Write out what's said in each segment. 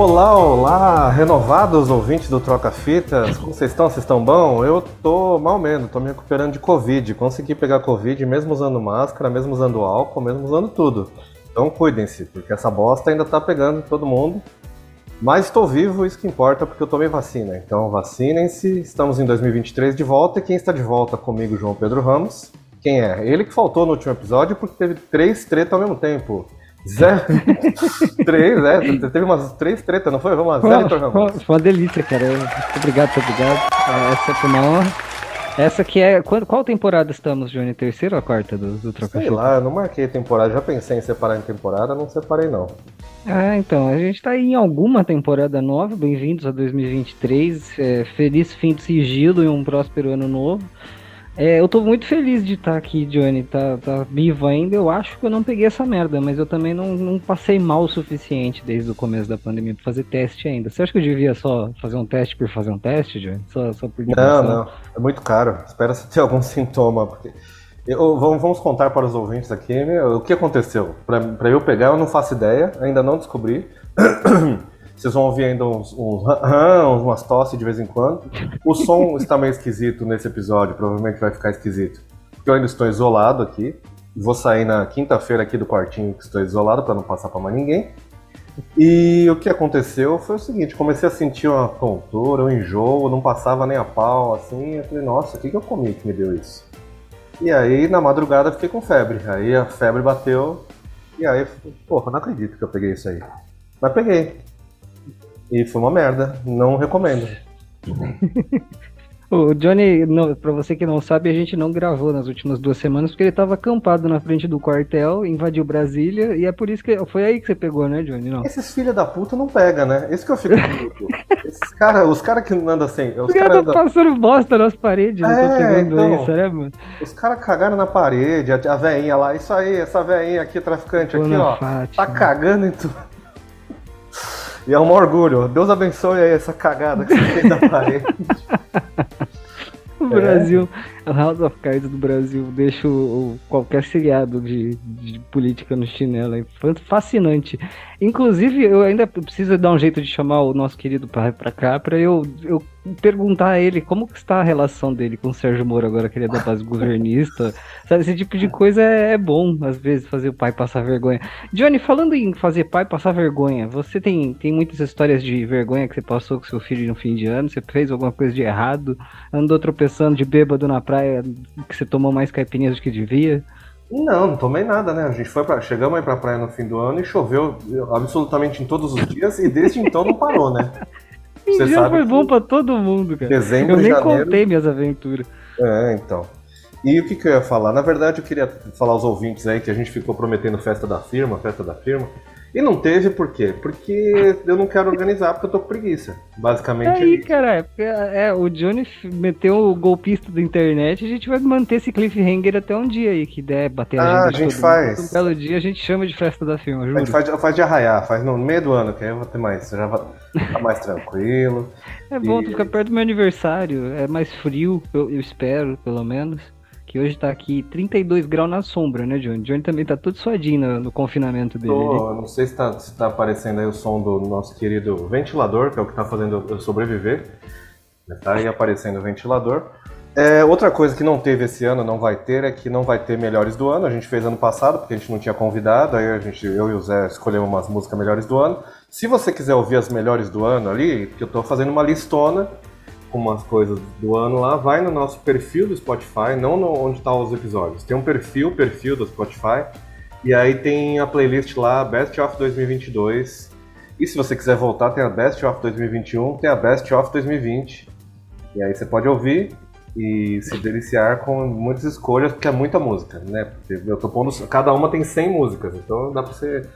Olá, olá, renovados ouvintes do Troca Fitas, como vocês estão? Vocês estão bom? Eu tô mal menos, tô me recuperando de Covid. Consegui pegar Covid mesmo usando máscara, mesmo usando álcool, mesmo usando tudo. Então cuidem-se, porque essa bosta ainda tá pegando todo mundo. Mas estou vivo, isso que importa, porque eu tomei vacina. Então vacinem-se, estamos em 2023 de volta e quem está de volta comigo, João Pedro Ramos. Quem é? Ele que faltou no último episódio porque teve três tretas ao mesmo tempo. Zé. três, é. Teve umas três tretas, não foi? Vamos lá, Zé Litor Ramos. Foi uma delícia, cara. Muito obrigado, muito obrigado. Essa foi uma honra. Essa que é. Qual, qual temporada estamos, Johnny? Terceira ou a quarta do, do Troca Sei lá, eu não marquei temporada. Já pensei em separar em temporada, não separei não. Ah, então. A gente tá aí em alguma temporada nova. Bem-vindos a 2023. É, feliz fim de sigilo e um próspero ano novo. É, eu tô muito feliz de estar tá aqui, Johnny, tá, tá vivo ainda. Eu acho que eu não peguei essa merda, mas eu também não, não passei mal o suficiente desde o começo da pandemia pra fazer teste ainda. Você acha que eu devia só fazer um teste por fazer um teste, Johnny? Só, só por Não, não. É muito caro. Espera se ter algum sintoma, porque. Eu, vamos, vamos contar para os ouvintes aqui né, o que aconteceu. Para eu pegar, eu não faço ideia, ainda não descobri. Vocês vão ouvir ainda uns, uns, uns umas tosse de vez em quando. O som está meio esquisito nesse episódio, provavelmente vai ficar esquisito. Porque eu ainda estou isolado aqui. Vou sair na quinta-feira aqui do quartinho que estou isolado para não passar para mais ninguém. E o que aconteceu foi o seguinte: comecei a sentir uma tontura, um enjoo, não passava nem a pau, assim. Eu falei, nossa, o que, que eu comi que me deu isso? E aí, na madrugada, fiquei com febre. Aí a febre bateu. E aí, porra, não acredito que eu peguei isso aí. Mas peguei. E foi uma merda. Não recomendo. O Johnny, não, pra você que não sabe, a gente não gravou nas últimas duas semanas porque ele tava acampado na frente do quartel, invadiu Brasília e é por isso que foi aí que você pegou, né, Johnny? Não. Esses filha da puta não pega, né? Esse que eu fico Esses cara, os caras que andam assim. Os, os caras cara tá passando bosta nas paredes, é, não tô pegando então, isso, né, mano? Os caras cagaram na parede, a, a veinha lá, isso aí, essa veinha aqui, traficante aqui, ó, Fátima. tá cagando em tudo. E é um orgulho. Deus abençoe aí essa cagada que você fez na parede. o Brasil, é. House of Cards do Brasil deixa o, qualquer seriado de, de, política no chinelo. É fascinante. Inclusive, eu ainda preciso dar um jeito de chamar o nosso querido pai pra cá, pra eu, eu perguntar a ele como que está a relação dele com o Sérgio Moro agora que ele é da base governista. Sabe, esse tipo de coisa é, é, bom, às vezes, fazer o pai passar vergonha. Johnny, falando em fazer pai passar vergonha, você tem, tem muitas histórias de vergonha que você passou com seu filho no fim de ano? Você fez alguma coisa de errado? Andou tropeçando de bêbado na praia que você tomou mais caipirinhas do que devia? Não, não tomei nada, né? A gente foi para chegamos aí pra praia no fim do ano e choveu absolutamente em todos os dias e desde então não parou, né? Você sabe foi bom pra todo mundo, cara. Dezembro, eu nem janeiro... contei minhas aventuras. É, então. E o que, que eu ia falar? Na verdade, eu queria falar aos ouvintes aí que a gente ficou prometendo festa da firma, festa da firma. E não teve por quê? Porque eu não quero organizar porque eu tô com preguiça. Basicamente. É aí, cara, é, é, o Johnny meteu o golpista da internet, a gente vai manter esse cliffhanger até um dia aí, que der bater a ah, a gente faz. Um belo dia a gente chama de festa da firma, juro. A gente faz, faz de arraiar, faz no meio do ano, que aí eu vou ter mais. Já vai ficar mais tranquilo. É bom, e... tu fica perto do meu aniversário, é mais frio, eu, eu espero, pelo menos que hoje tá aqui 32 graus na sombra, né, Johnny? Johnny também tá todo suadinho no, no confinamento dele. Tô, não sei se tá, se tá aparecendo aí o som do nosso querido ventilador, que é o que tá fazendo eu sobreviver. Tá aí aparecendo o ventilador. É, outra coisa que não teve esse ano, não vai ter, é que não vai ter melhores do ano. A gente fez ano passado, porque a gente não tinha convidado, aí a gente, eu e o Zé escolhemos umas músicas melhores do ano. Se você quiser ouvir as melhores do ano ali, que eu tô fazendo uma listona umas coisas do ano lá, vai no nosso perfil do Spotify, não no, onde estão tá os episódios. Tem um perfil, perfil do Spotify, e aí tem a playlist lá, Best of 2022. E se você quiser voltar, tem a Best of 2021, tem a Best of 2020. E aí você pode ouvir e se deliciar com muitas escolhas, porque é muita música, né? Eu tô pondo, cada uma tem 100 músicas, então dá pra você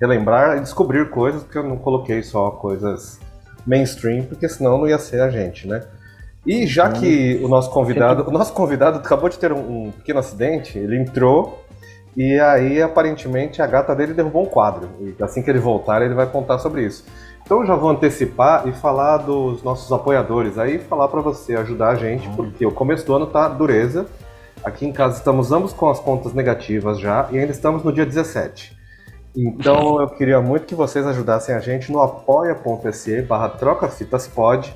relembrar e descobrir coisas, porque eu não coloquei só coisas mainstream, porque senão não ia ser a gente, né? E já uhum. que o nosso convidado, o nosso convidado acabou de ter um, um, pequeno acidente, ele entrou e aí aparentemente a gata dele derrubou um quadro. E assim que ele voltar, ele vai contar sobre isso. Então eu já vou antecipar e falar dos nossos apoiadores aí, falar para você ajudar a gente, uhum. porque o começo do ano tá dureza. Aqui em casa estamos ambos com as contas negativas já e ainda estamos no dia 17. Então eu queria muito que vocês ajudassem a gente no apoia.se barra trocafitaspod.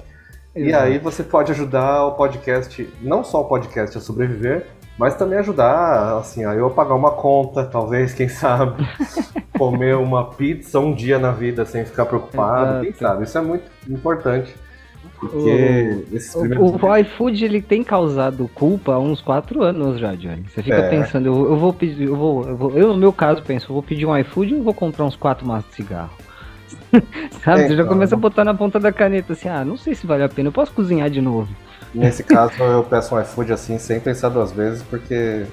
E aí você pode ajudar o podcast, não só o podcast a sobreviver, mas também ajudar, assim, a eu pagar uma conta, talvez, quem sabe, comer uma pizza um dia na vida sem ficar preocupado, Exato. quem sabe, isso é muito importante. Porque o, primeiros... o, iFood ele tem causado culpa há uns 4 anos já, Johnny. Você fica é. pensando, eu, eu, vou pedir, eu vou, eu vou, eu no meu caso penso, eu vou pedir um iFood ou vou comprar uns 4 maços de cigarro? Sabe? É, você já então. começa a botar na ponta da caneta assim, ah, não sei se vale a pena, eu posso cozinhar de novo. Nesse caso eu peço um iFood assim sem pensar duas vezes, porque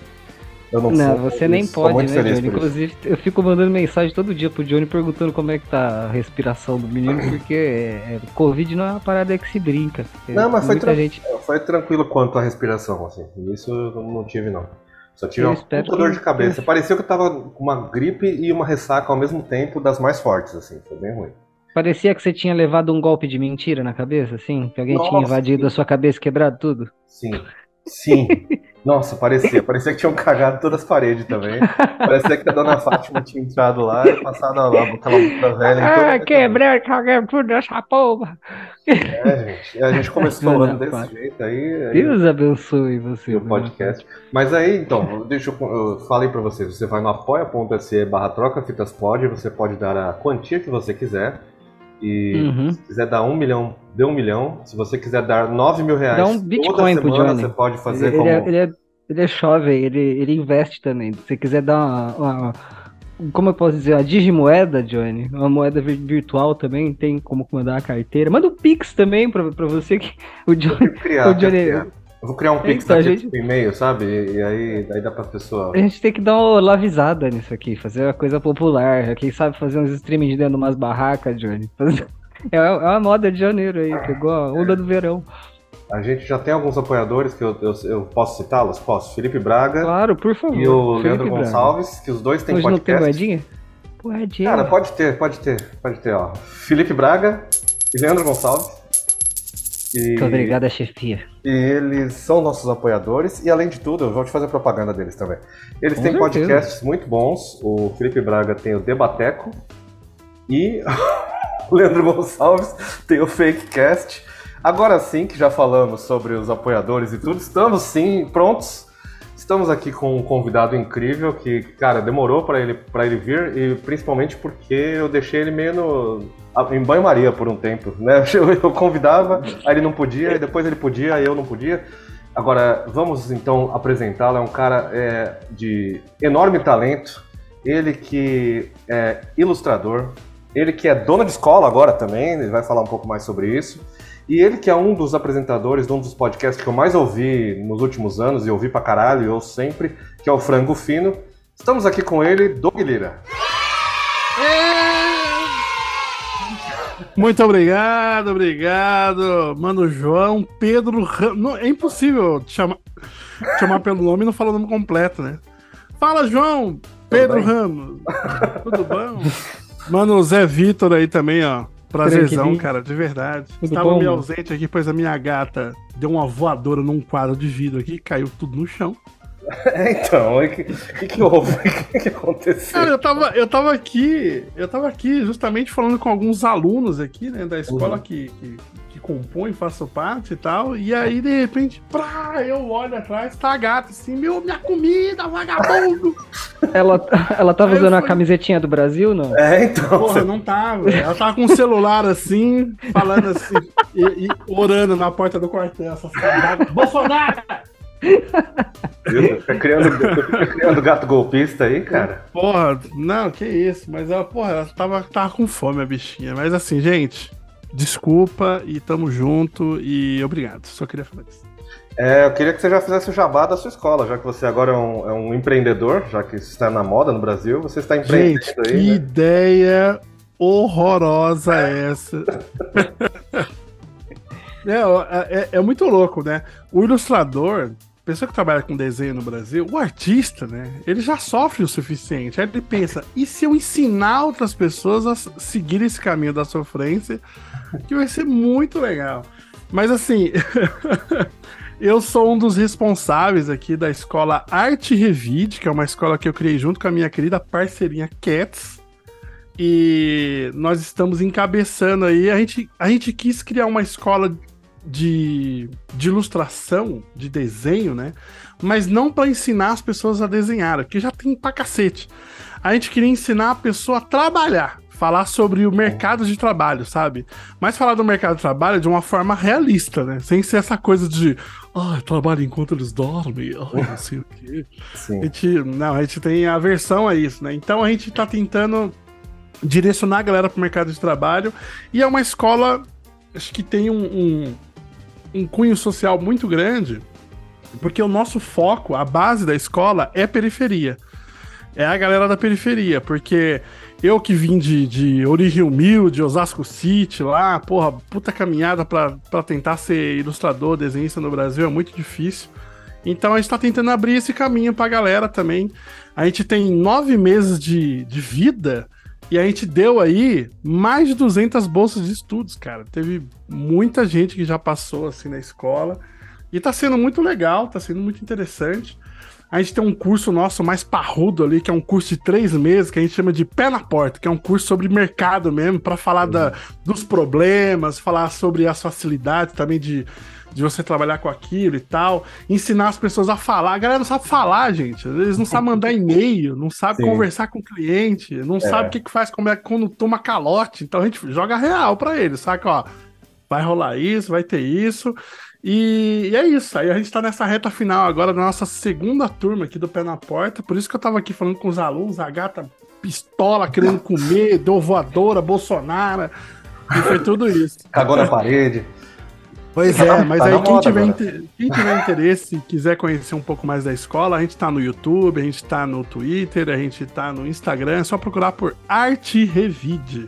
eu não, não você nem pode, né, Johnny? Inclusive, eu fico mandando mensagem todo dia pro Johnny perguntando como é que tá a respiração do menino, porque é, Covid não é uma parada que se brinca. Não, mas foi, tra gente... foi tranquilo quanto a respiração, assim. Isso eu não tive, não. Só tive eu uma que... dor de cabeça. Parecia que eu tava com uma gripe e uma ressaca ao mesmo tempo, das mais fortes, assim. Foi bem ruim. Parecia que você tinha levado um golpe de mentira na cabeça, assim? Que alguém Nossa, tinha invadido sim. a sua cabeça e quebrado tudo? Sim. Sim. Nossa, parecia. Parecia que tinham cagado todas as paredes também. Parecia que a dona Fátima tinha entrado lá e passado lá aquela puta velha. Ah, quebrei, caguei tudo essa porra. É, gente. A gente começou falando desse pai. jeito aí, aí. Deus abençoe você. O podcast. Mas aí, então, deixa eu, eu falei pra vocês. Você vai no apoia.se barra troca fitas pode, você pode dar a quantia que você quiser. E uhum. se quiser dar um milhão, dê um milhão. Se você quiser dar nove mil reais um Bitcoin toda semana, você pode fazer ele, como... Ele é, ele, é, ele é jovem, ele, ele investe também. Se você quiser dar uma, uma, Como eu posso dizer? A digimoeda, Johnny. Uma moeda virtual também, tem como mandar a carteira. Manda o um Pix também pra, pra você que o Johnny... Criar, o Johnny eu vou criar um pix então, gente... por e-mail, sabe? E aí, aí dá pra pessoa. A gente tem que dar uma lavisada nisso aqui, fazer uma coisa popular. Quem sabe fazer uns streaming dentro de umas barracas, Johnny. É, é uma moda de janeiro aí, pegou a onda do verão. A gente já tem alguns apoiadores que eu, eu, eu posso citá-los? Posso? Felipe Braga. Claro, por favor. E o Felipe Leandro Braga. Gonçalves, que os dois têm Hoje podcast. não tem moedinha? Moedinha. Cara, pode ter, pode ter, pode ter, ó. Felipe Braga e Leandro Gonçalves. Muito obrigado, chefia. E eles são nossos apoiadores. E além de tudo, eu vou te fazer propaganda deles também. Eles Com têm certeza. podcasts muito bons. O Felipe Braga tem o Debateco. E o Leandro Gonçalves tem o Fakecast. Agora sim, que já falamos sobre os apoiadores e tudo, estamos sim prontos. Estamos aqui com um convidado incrível que, cara, demorou para ele, pra ele vir e principalmente porque eu deixei ele meio no, em banho-maria por um tempo, né? Eu, eu convidava, aí ele não podia, e depois ele podia, aí eu não podia. Agora, vamos então apresentá-lo. É um cara é, de enorme talento. Ele que é ilustrador, ele que é dono de escola agora também, ele vai falar um pouco mais sobre isso. E ele que é um dos apresentadores de um dos podcasts que eu mais ouvi nos últimos anos, e ouvi pra caralho, eu sempre, que é o Frango Fino. Estamos aqui com ele, Doug Lira. Muito obrigado, obrigado. Mano, João Pedro Ramos. É impossível chamar, chamar pelo nome e não falar o nome completo, né? Fala, João Pedro Ramos. Tudo bom? Mano, Zé Vitor aí também, ó. Prazerzão, cara, de verdade. Tudo Estava bom, meio ausente aqui, pois a minha gata deu uma voadora num quadro de vidro aqui caiu tudo no chão. É, então, o que, que, que houve? O que, que aconteceu? Cara, eu tava, eu tava aqui, eu tava aqui justamente falando com alguns alunos aqui, né, da escola uhum. que, que, que compõe, faço parte e tal, e aí, de repente, pra, eu olho atrás, tá a gata assim, meu, minha comida, vagabundo! Ela, ela tava usando a camisetinha do Brasil, não? É, então. Porra, não tava. Ela tava com o celular assim, falando assim, e, e orando na porta do quartel, essas Bolsonaro! Fica criando, fica criando gato golpista aí, cara. Porra, não, que isso. Mas ela, porra, ela tava, tava com fome, a bichinha. Mas assim, gente, desculpa e tamo junto e obrigado. Só queria falar isso. É, eu queria que você já fizesse o jabá da sua escola, já que você agora é um, é um empreendedor, já que está na moda no Brasil, você está empreendendo gente, aí. Que né? ideia horrorosa é essa. é, é, é muito louco, né? O ilustrador, pessoa que trabalha com desenho no Brasil, o artista, né? Ele já sofre o suficiente. Aí ele pensa, e se eu ensinar outras pessoas a seguir esse caminho da sofrência, que vai ser muito legal. Mas assim, eu sou um dos responsáveis aqui da escola Arte Revide, que é uma escola que eu criei junto com a minha querida parceirinha Cats. E nós estamos encabeçando aí. A gente, a gente quis criar uma escola de, de ilustração, de desenho, né? Mas não para ensinar as pessoas a desenhar, porque já tem pra cacete. A gente queria ensinar a pessoa a trabalhar, falar sobre o mercado de trabalho, sabe? Mas falar do mercado de trabalho de uma forma realista, né? Sem ser essa coisa de, ah, trabalho enquanto eles dormem, ai, não sei o quê. Sim. A gente, não, a gente tem aversão a isso, né? Então a gente tá tentando direcionar a galera pro mercado de trabalho e é uma escola, acho que tem um, um, um cunho social muito grande, porque o nosso foco, a base da escola é periferia. É a galera da periferia, porque eu que vim de, de origem humilde, Osasco City, lá, porra, puta caminhada pra tentar ser ilustrador, desenhista no Brasil é muito difícil. Então a gente tá tentando abrir esse caminho pra galera também. A gente tem nove meses de, de vida e a gente deu aí mais de 200 bolsas de estudos, cara. Teve muita gente que já passou assim na escola. E tá sendo muito legal, tá sendo muito interessante. A gente tem um curso nosso mais parrudo ali, que é um curso de três meses, que a gente chama de Pé na Porta, que é um curso sobre mercado mesmo, para falar da, dos problemas, falar sobre as facilidades também de, de você trabalhar com aquilo e tal, ensinar as pessoas a falar. A galera não sabe falar, gente. Eles não sabem mandar e-mail, não sabem Sim. conversar com o cliente, não sabe o que, que faz como é, quando toma calote. Então a gente joga real para eles, saca? Ó, vai rolar isso, vai ter isso. E, e é isso. Aí a gente tá nessa reta final agora da nossa segunda turma aqui do Pé na Porta. Por isso que eu tava aqui falando com os alunos, a gata pistola querendo comer, deu voadora, Bolsonaro. E foi tudo isso. Cagou na parede. Pois Tá é, mas tá aí quem tiver, quem tiver interesse e quiser conhecer um pouco mais da escola, a gente tá no YouTube, a gente tá no Twitter, a gente tá no Instagram, é só procurar por Arte Revide.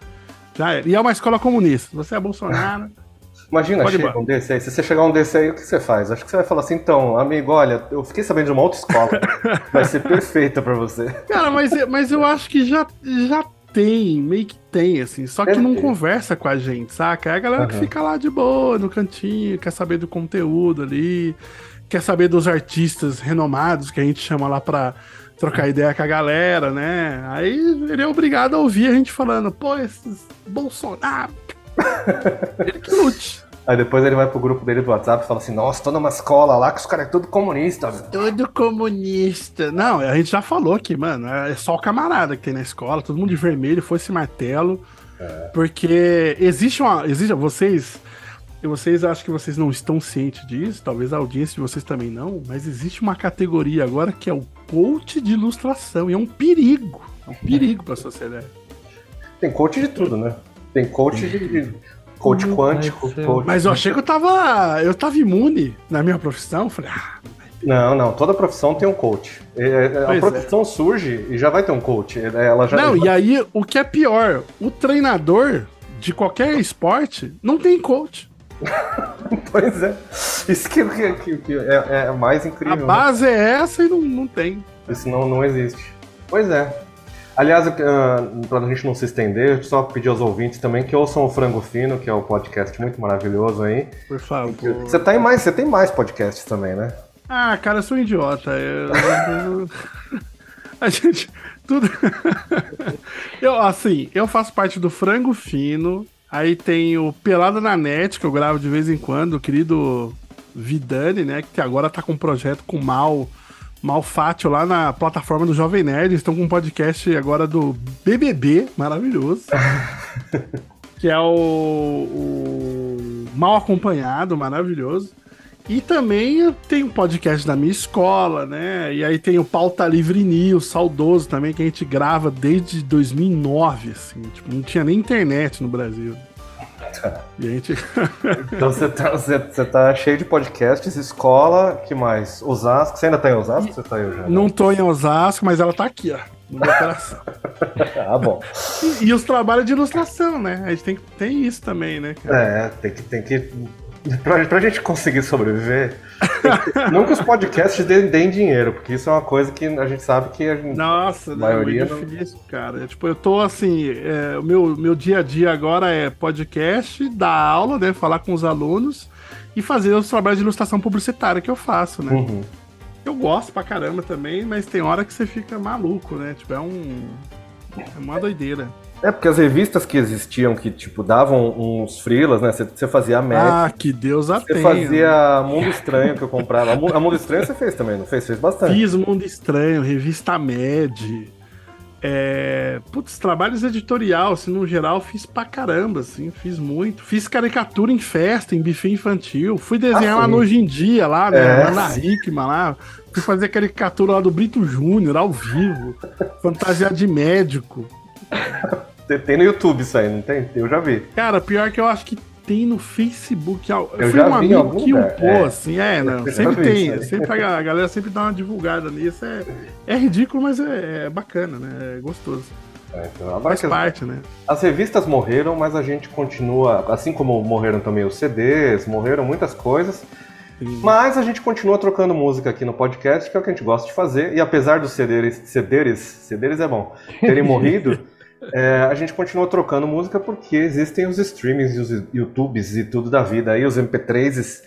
Já é. E é uma escola comunista. Você é Bolsonaro. Imagina, Pode chega um desse aí. Se você chegar um desse aí, o que você faz? Acho que você vai falar assim, então, amigo, olha, eu fiquei sabendo de uma outra escola. vai ser perfeita pra você. Cara, mas, mas eu acho que já, já tem, meio que tem, assim. Só que não conversa com a gente, saca? É a galera que Aham. fica lá de boa, no cantinho, quer saber do conteúdo ali, quer saber dos artistas renomados que a gente chama lá pra trocar ideia com a galera, né? Aí ele é obrigado a ouvir a gente falando, pô, esses Bolsonaro. ele que lute. Aí depois ele vai pro grupo dele do WhatsApp e fala assim, nossa, tô numa escola lá que os caras é tudo comunista. velho." Todo comunista. Não, a gente já falou que, mano, é só o camarada que tem na escola, todo mundo de vermelho, foi esse martelo. Porque existe uma. Existe, vocês. e Vocês acham que vocês não estão cientes disso, talvez a audiência de vocês também não, mas existe uma categoria agora que é o coach de ilustração, e é um perigo. É um perigo pra sociedade. Tem coach de tudo, né? Tem coach de. Coach quântico, coach. Mas eu achei que eu tava. Eu tava imune na minha profissão. Falei, ah, Não, não, toda profissão tem um coach. É, é, A é. profissão surge e já vai ter um coach. É, Ela já Não, e aí o que é pior, o treinador de qualquer esporte não tem coach. Pois é. Isso que, que- que- que é, é mais A incrível. né? base é essa e não, não tem. Isso não, não existe. Pois é. Aliás, para a gente não se estender, só pedir aos ouvintes também que ouçam o Frango Fino, que é o podcast muito maravilhoso aí. Por favor. Você tá em mais, você tem mais podcasts também, né? Ah, cara, eu sou um idiota. Eu- a gente. Tudo. eu, assim, eu faço parte do Frango Fino. Aí tem o Pelada na Net, que eu gravo de vez em quando, o querido Vidani, né? Que agora tá com um projeto com o Mal. Malfátio lá na plataforma do Jovem Nerd. Eles estão com um podcast agora do BBB, maravilhoso. que é o, o Mal Acompanhado, maravilhoso. E também tenho um podcast da minha escola, né? E aí tem o Pauta Livre News, saudoso também, que a gente grava desde 2009, assim. Tipo, não tinha nem internet no Brasil. E a gente... Então você tá, você, você tá cheio de podcasts, escola, que mais? Osasco. Você ainda tá em Osasco? Você tá aí já? não tô em Osasco, mas ela tá aqui, ó. No meu coração. Ah, bom. E, e os trabalhos de ilustração, né? A gente tem, tem isso também, né? cara? É, tem que. Tem que pra, pra gente conseguir sobreviver, não que os podcasts deem, deem dinheiro, porque isso é uma coisa que a gente sabe que a gente. Nossa, A não, maioria é muito difícil, cara. É, Tipo, eu tô assim, é, o meu, meu dia a dia agora é podcast, dar aula, né? Falar com os alunos e fazer os trabalhos de ilustração publicitária que eu faço, né? Uhum. Eu gosto pra caramba também, mas tem hora que você fica maluco, né? Tipo, é um. É uma doideira. É, porque as revistas que existiam, que, tipo, davam uns frilas, né? Você fazia a Ah, que Deus a Você fazia Mundo Estranho que eu comprava. A Mu- a Mundo Estranho você fez também, não fez? Fez bastante. Fiz Mundo Estranho, Revista Med. É... Putz, trabalhos editorial, assim, no geral, fiz pra caramba, assim, fiz muito. Fiz caricatura em festa, em buffet infantil. Fui desenhar Ah, lá no Hoje em Dia, lá, né? É, lá na. Hickman, lá. Fui fazer caricatura lá do Brito Júnior, ao vivo. Fantasiar de médico. Tem- Tem no YouTube isso aí, não tem? Eu já vi. Cara, pior que eu acho que tem no Facebook. Eu fui já um vi amigo que upou, é. assim, é, não, sempre tem. Sempre a, galera sempre dá uma divulgada nisso. É, é ridículo, mas é, é bacana, né? É gostoso. É, então, agora Faz que as, parte, né? as revistas morreram, mas a gente continua. Assim como morreram também os CDs, morreram muitas coisas. Sim. Mas a gente continua trocando música aqui no podcast, que é o que a gente gosta de fazer. E apesar dos cederes, cederes, cederes é bom, terem morrido, é, a gente continua trocando música porque existem os streamings e os YouTubes e tudo da vida aí, os MP3s.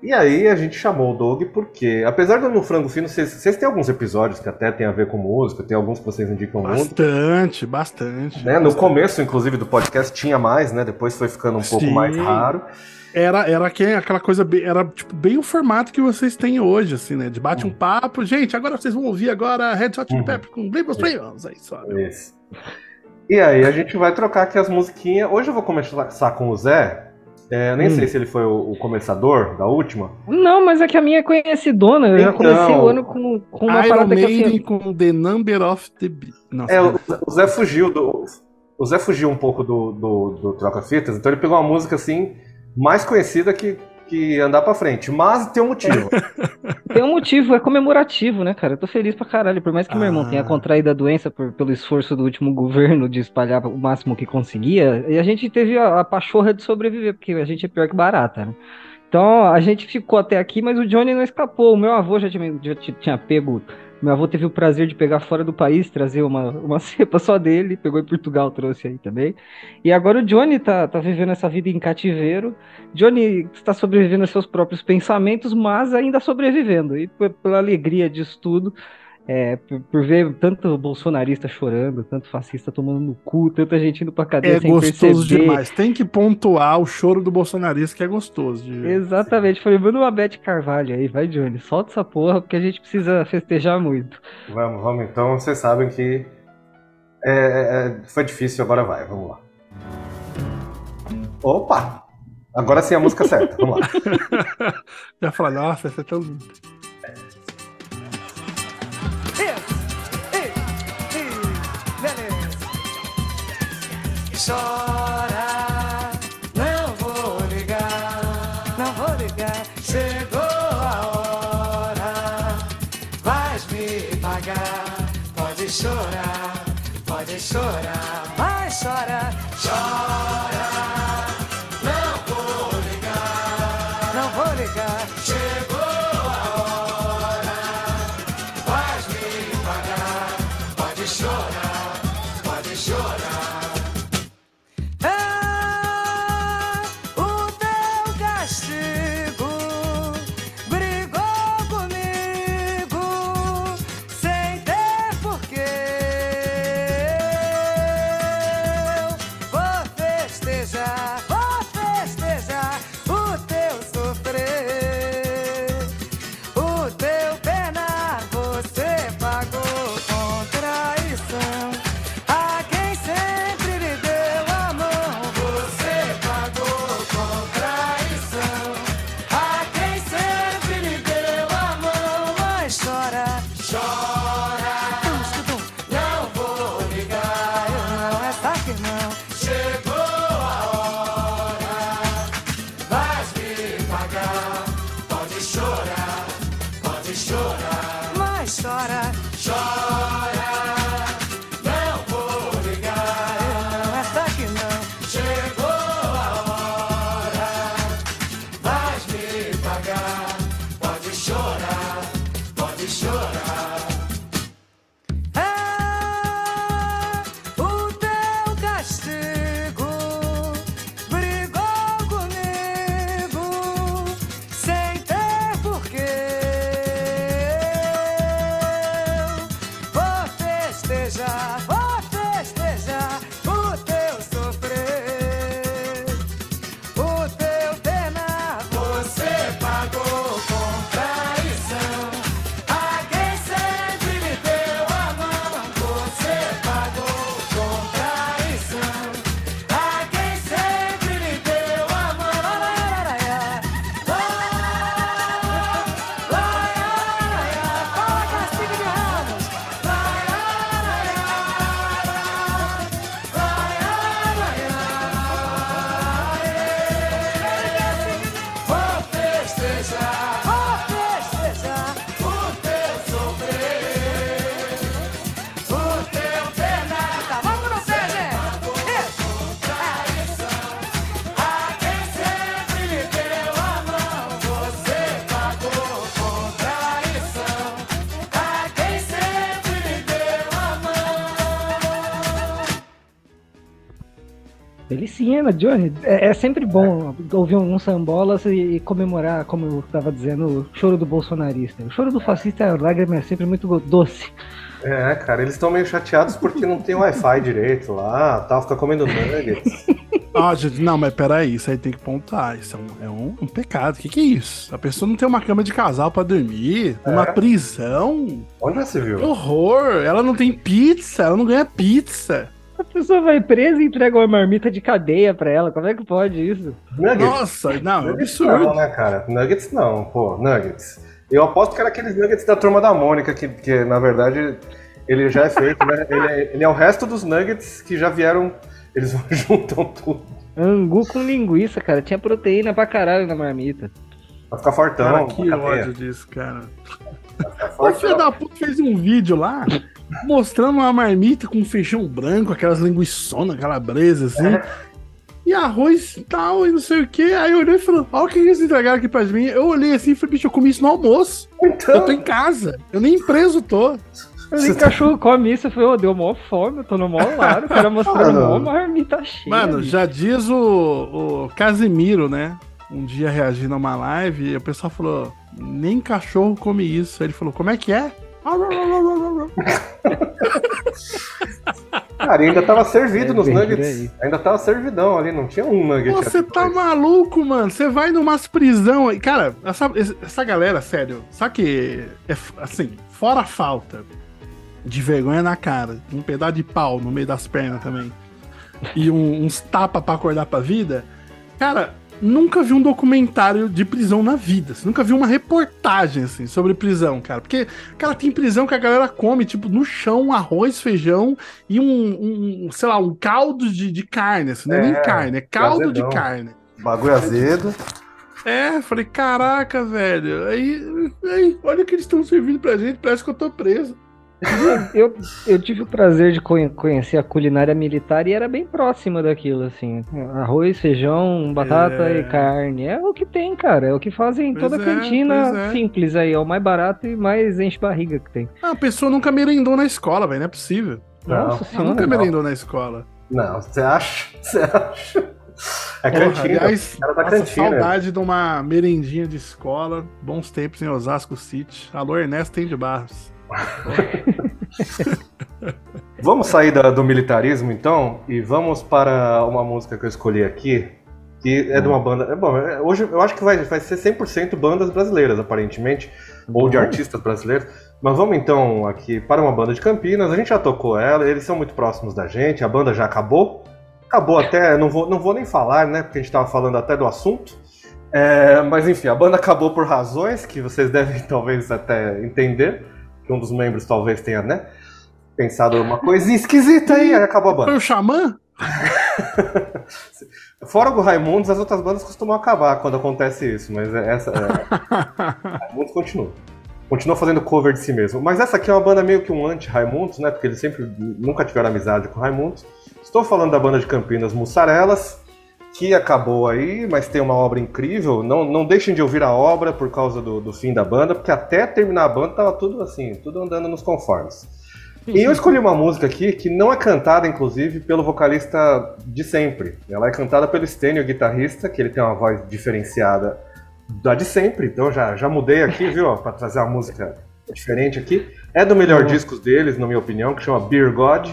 E aí a gente chamou o Doug porque, apesar do No Frango Fino, vocês, têm alguns episódios que até tem a ver com música, tem alguns que vocês indicam muito. Bastante, bastante. Né? No bastante. começo, inclusive, do podcast tinha mais, né? Depois foi ficando um pouco Sim. mais raro. Era, era que, aquela coisa, bem- era tipo, bem o formato que vocês têm hoje, assim, né? De bate um papo. Gente, agora vocês vão ouvir agora Red Hot Uhum. Pepper com Blimble Streams. Aí só. Isso. E aí a gente vai trocar aqui as musiquinhas. Hoje eu vou começar com o Zé. É, nem Hum. sei se ele foi o, o começador da última. Não, mas é que a minha é conhecidona. Eu já Então, comecei o ano com, com uma Iron parada que Maiden assim. com The Number of the Beast. Nossa, É, o, o Zé fugiu do. O Zé fugiu um pouco do, do, do Troca-Fitas, então ele pegou uma música assim, mais conhecida que, que andar pra frente. Mas tem um motivo. Tem um motivo, é comemorativo, né, cara? Eu tô feliz pra caralho. Por mais que meu irmão Ah. tenha contraído a doença por- pelo esforço do último governo de espalhar o máximo que conseguia, e a gente teve a, a pachorra de sobreviver, porque a gente é pior que barata, né? Então a gente ficou até aqui, mas o Johnny não escapou. O meu avô já tinha, já ti- tinha pego. Meu avô teve o prazer de pegar fora do país, trazer uma, uma cepa só dele, pegou em Portugal, trouxe aí também. E agora o Johnny tá, tá vivendo essa vida em cativeiro. Johnny está sobrevivendo aos seus próprios pensamentos, mas ainda sobrevivendo. E pela alegria disso tudo, é, por, por ver tanto bolsonarista chorando, tanto fascista tomando no cu, tanta gente indo pra cadeia É sem gostoso perceber. demais. Tem que pontuar o choro do bolsonarista, que é gostoso. De ver. Exatamente, falei, manda uma Beth Carvalho aí, vai Johnny, solta essa porra, porque a gente precisa festejar muito. vamos, vamos então. Vocês sabem que é, é, foi difícil, agora vai. Vamos lá. Opa! Agora sim a música certa. Vamos lá. Já falei, nossa, essa é tão linda. Chora, Felicina, Johnny. É, é sempre bom ouvir um sambolas e, e comemorar, como eu tava dizendo, o choro do bolsonarista. O choro do fascista, a lágrima é sempre muito doce. É, cara, eles estão meio chateados porque não tem Wi-Fi direito lá, tal, fica comendo nuggets. Ah, gente, não, mas peraí, isso aí tem que pontuar. Isso é um, é um, um pecado. O que, que é isso? A pessoa não tem uma cama de casal pra dormir, uma É. prisão. Onde já se Que viu? horror! Ela não tem pizza, ela não ganha pizza. A pessoa vai presa e entrega uma marmita de cadeia pra ela. Como é que pode isso? Nuggets? Nossa, não, é absurdo. não, né, cara? Nuggets não, pô, nuggets. Eu aposto que era aqueles nuggets da turma da Mônica, que, que na verdade ele já é feito, né? Ele é, ele é o resto dos nuggets que já vieram. Eles juntam tudo. Angu com linguiça, cara. Tinha proteína pra caralho na marmita. Pra ficar fortão. Cara, que ódio disso, cara. O filho da puta fez um vídeo lá mostrando uma marmita com feijão branco, aquelas linguiçonas calabresas, assim. É. E arroz e tal, e não sei o que. Aí eu olhei e falei, olha o que eles entregaram aqui pra mim. Eu olhei assim e falei, bicho, eu comi isso no almoço. Eu Então, tô em casa. Eu nem preso tô. Eu nem cachorro come isso. Eu falei, ô, deu mó fome, eu tô no mó lar. O cara mostrando mó não. marmita cheia. Mano, já diz o, o Casimiro, né? Um dia reagindo a uma live, e o pessoal falou: nem cachorro come isso. Aí ele falou: como é que é? cara, e ainda tava servido É nos nuggets. aí. Ainda tava servidão ali, não tinha um nugget. Você tá depois. maluco, mano? Você vai numas prisão aí. Cara, essa, essa galera, sério, sabe que é assim, fora a falta de vergonha na cara, um pedaço de pau no meio das pernas também, e um- uns tapa pra acordar pra vida, cara, nunca vi um documentário de prisão na vida. Você nunca viu uma reportagem, assim, sobre prisão, cara. Porque, cara, tem prisão que a galera come, tipo, no chão, arroz, feijão e um, um, sei lá, um caldo de, de carne, assim, não é, É, nem carne, é caldo azedão. de carne. Bagulho azedo. É, falei, caraca, velho. Aí, aí olha o que eles estão servindo pra gente, parece que eu tô preso. Eu, eu tive o prazer de conhe- conhecer a culinária militar e era bem próxima daquilo, assim. Arroz, feijão, batata É. e carne. É o que tem, cara. É o que fazem em toda é, cantina é. simples aí. É o mais barato e mais enche barriga que tem. Ah, a pessoa nunca merendou na escola, velho, não é possível. Não, Nossa senhora. nunca não. merendou na escola. Não, você acha? Você acha? É Porra, cantina. aliás, Era da nossa, cantina. saudade de uma merendinha de escola. Bons tempos em Osasco City. Alô, Ernesto tem de Barros. Vamos sair da- do militarismo então e vamos para uma música que eu escolhi aqui, que é de uma banda. É bom, é- hoje eu acho que vai, vai ser 100% bandas brasileiras, aparentemente, ou de artistas brasileiros. Mas vamos então aqui para uma banda de Campinas. A gente já tocou ela, eles são muito próximos da gente, a banda já acabou. Acabou até, não vou, não vou nem falar, né? Porque a gente estava falando até do assunto. É, mas enfim, a banda acabou por razões que vocês devem talvez até entender. Que um dos membros talvez tenha, né? Pensado uma coisinha esquisita aí, aí acabou a Foi banda. o Xamã? Fora o Raimundos, as outras bandas costumam acabar quando acontece isso, mas é- essa. É, Raimundos continua. Continua fazendo cover de si mesmo. Mas essa aqui é uma banda meio que um anti-Raimundos, né? Porque eles sempre nunca tiveram amizade com Raimundos. Estou falando da banda de Campinas Mussarelas, que acabou aí, mas tem uma obra incrível. Não, não deixem de ouvir a obra por causa do, do fim da banda, porque até terminar a banda tava tudo assim, tudo andando nos conformes. E eu escolhi uma música aqui que não é cantada, inclusive, pelo vocalista de sempre. Ela é cantada pelo Stênio, guitarrista, que ele tem uma voz diferenciada da de sempre. Então já, já mudei aqui, viu, ó, pra trazer uma música diferente aqui. É do melhor Boa. discos deles, na minha opinião, que chama Beer God.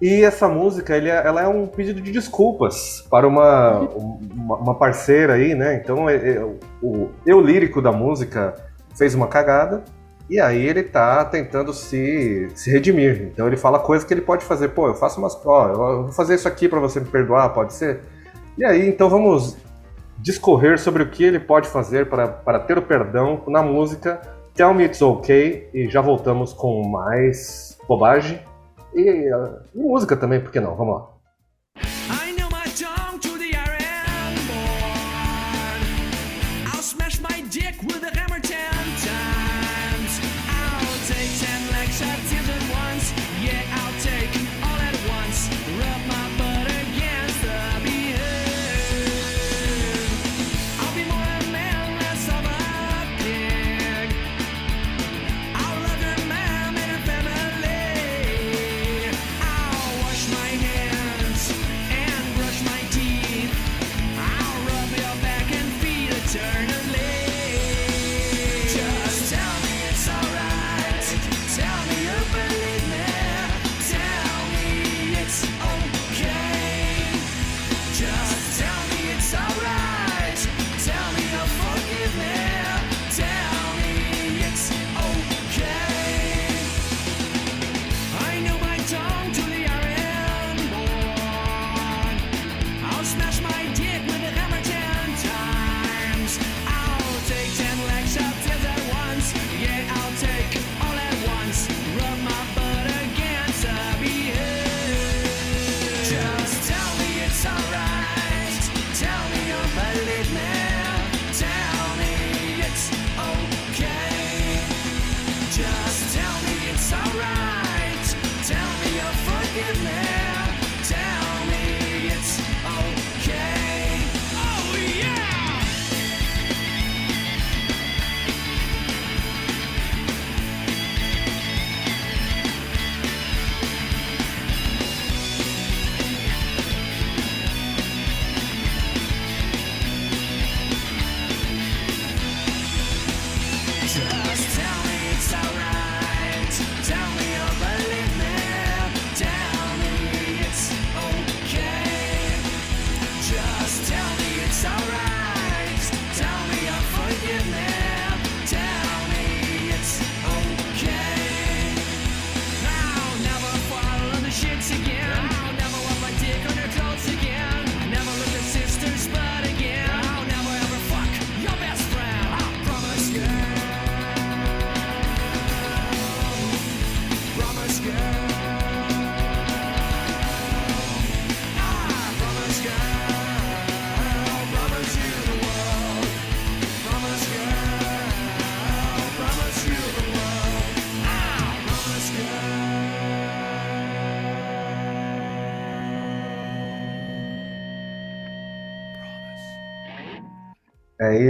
E essa música, ele é- ela é um pedido de desculpas para uma, uma, uma parceira aí, né? Então, é- é- o eu lírico da música fez uma cagada. E aí ele tá tentando se, se redimir. Então ele fala coisas que ele pode fazer. Pô, eu faço umas. Ó, eu vou fazer isso aqui pra você me perdoar, pode ser? E aí, então vamos discorrer sobre o que ele pode fazer para, para ter o perdão na música Tell Me It's Okay. E já voltamos com mais bobagem. E, uh, e música também, por que não? Vamos lá. turn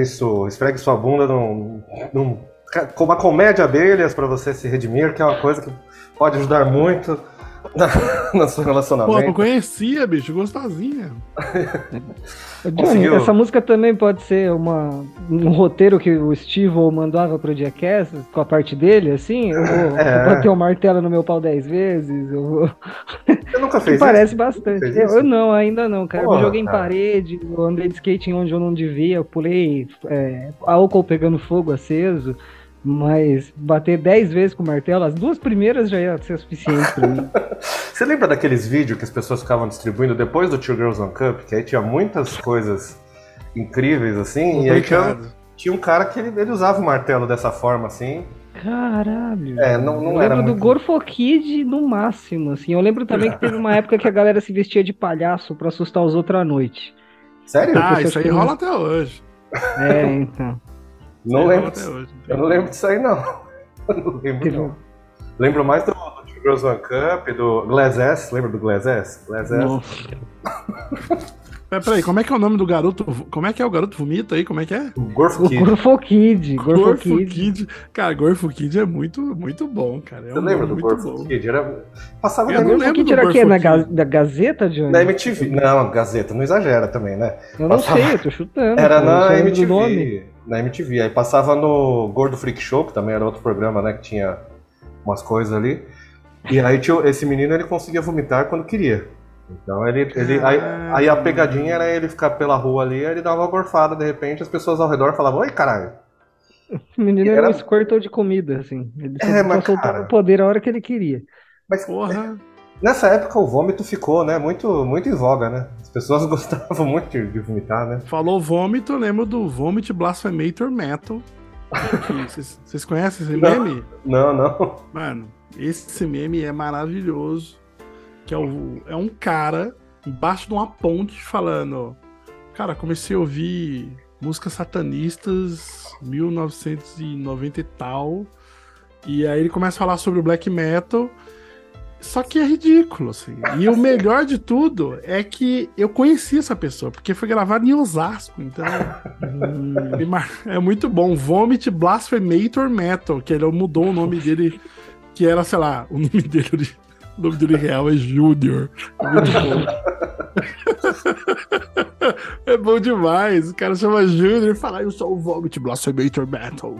isso, esfregue sua bunda num, num, uma comédia abelhas pra você se redimir, que é uma coisa que pode ajudar muito no seu Pô, não relacionamento. conhecia, bicho, gostosinha. Conseguiu? essa música também pode ser uma, um roteiro que o Steve mandava pro Jackass, com a parte dele, assim. Eu vou É. bater o martelo no meu pau dez vezes. Eu vou... Você nunca Que fez parece isso? bastante. Eu, isso? eu não, ainda não, cara. Porra, eu joguei em cara. parede, eu andei de skate onde eu não devia, eu pulei é, álcool pegando fogo aceso. Mas bater 10 vezes com o martelo, as duas primeiras já ia ser suficiente pra mim. Você lembra daqueles vídeos que as pessoas ficavam distribuindo depois do Two Girls One Cup? Que aí tinha muitas coisas incríveis assim, e aí tinha, tinha um cara que ele, ele usava o martelo dessa forma assim. Caralho. É, não, não eu era lembro do muito... Gorfo Kid no máximo, assim. Eu lembro também que teve uma época que a galera se vestia de palhaço pra assustar os outros à noite. Sério? Ah, isso aí rola até hoje. É, então. Não aí lembro. hoje. Eu não lembro disso aí não. Eu não lembro não. Lembro mais do, Girls One Cup, do Glass S, lembra do Glass S? Glass S. Peraí, como é que é o nome do garoto? Como é que é o garoto vomita aí? Como é que é? O Gorfo Kid. Gorfo Kid. Gorfo Kid. Kid. Cara, Gorfo Kid é muito, muito bom, cara. É Você um lembra do Gorfo. Kid? Era... Passava Eu na, Gorfo lembro Kid era o quê? Na. Ga- da Gazeta, Johnny? na MTV. Não, Gazeta, não exagera também, né? Eu não Passava- sei, eu tô chutando. Era na. MTV. Na MTV. Aí passava no Gordo Freak Show, que também era outro programa, né? Que tinha umas coisas ali. E aí tinha, esse menino ele conseguia vomitar quando queria. Então ele. ele aí, aí a pegadinha era ele ficar pela rua ali, aí ele dava uma gorfada, de repente as pessoas ao redor falavam, oi caralho. O menino era Era- um squirtle de comida, assim. Ele É, só mas, soltava cara- o poder a hora que ele queria. Mas Porra. Nessa época o vômito ficou, né? Muito, muito em voga, né? As pessoas gostavam muito de, vomitar, né? Falou vômito, eu lembro do Vomit Blasphemator Metal. Vocês conhecem esse Não. meme? Não, não. Mano, esse meme é maravilhoso. Que é, o, é um cara embaixo de uma ponte falando. Cara, comecei a ouvir músicas satanistas 1990 e tal. E aí ele começa a falar sobre o black metal. Só que é ridículo, assim. E o melhor de tudo é que eu conheci essa pessoa, porque foi gravado em Osasco, então. mar- é muito bom. Vomit Blasphemator Metal, que ele mudou o nome dele, que era, sei lá, o nome dele, o nome dele real é Júnior. É muito bom. é bom demais. O cara chama Júnior e fala, eu sou o Vomit Blasphemator Metal.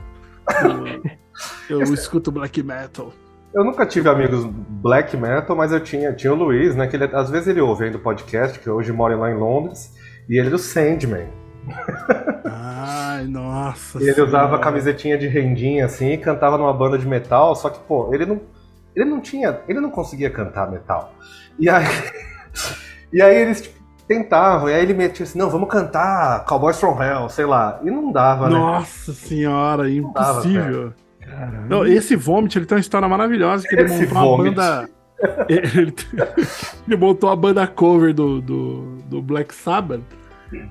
Eu, eu escuto black metal. Eu nunca tive amigos black metal, mas eu tinha, tinha o Luiz, né? Que ele- às vezes ele ouve ainda o podcast, que hoje mora lá em Londres, e ele é do Sandman. Ai, nossa. E ele usava Senhora. camisetinha de rendinha assim e cantava numa banda de metal, só que, pô, ele não. Ele não tinha. Ele não conseguia cantar metal. E aí. e aí eles tipo, tentavam, e aí ele metia assim, não, vamos cantar Cowboys from Hell, sei lá. E não dava, né? Nossa senhora, dava, impossível. Caramba. Não, esse Vomit, ele tem uma história maravilhosa, que ele Esse montou uma Vomit. banda... Ele, ele montou a banda cover do, do, do Black Sabbath,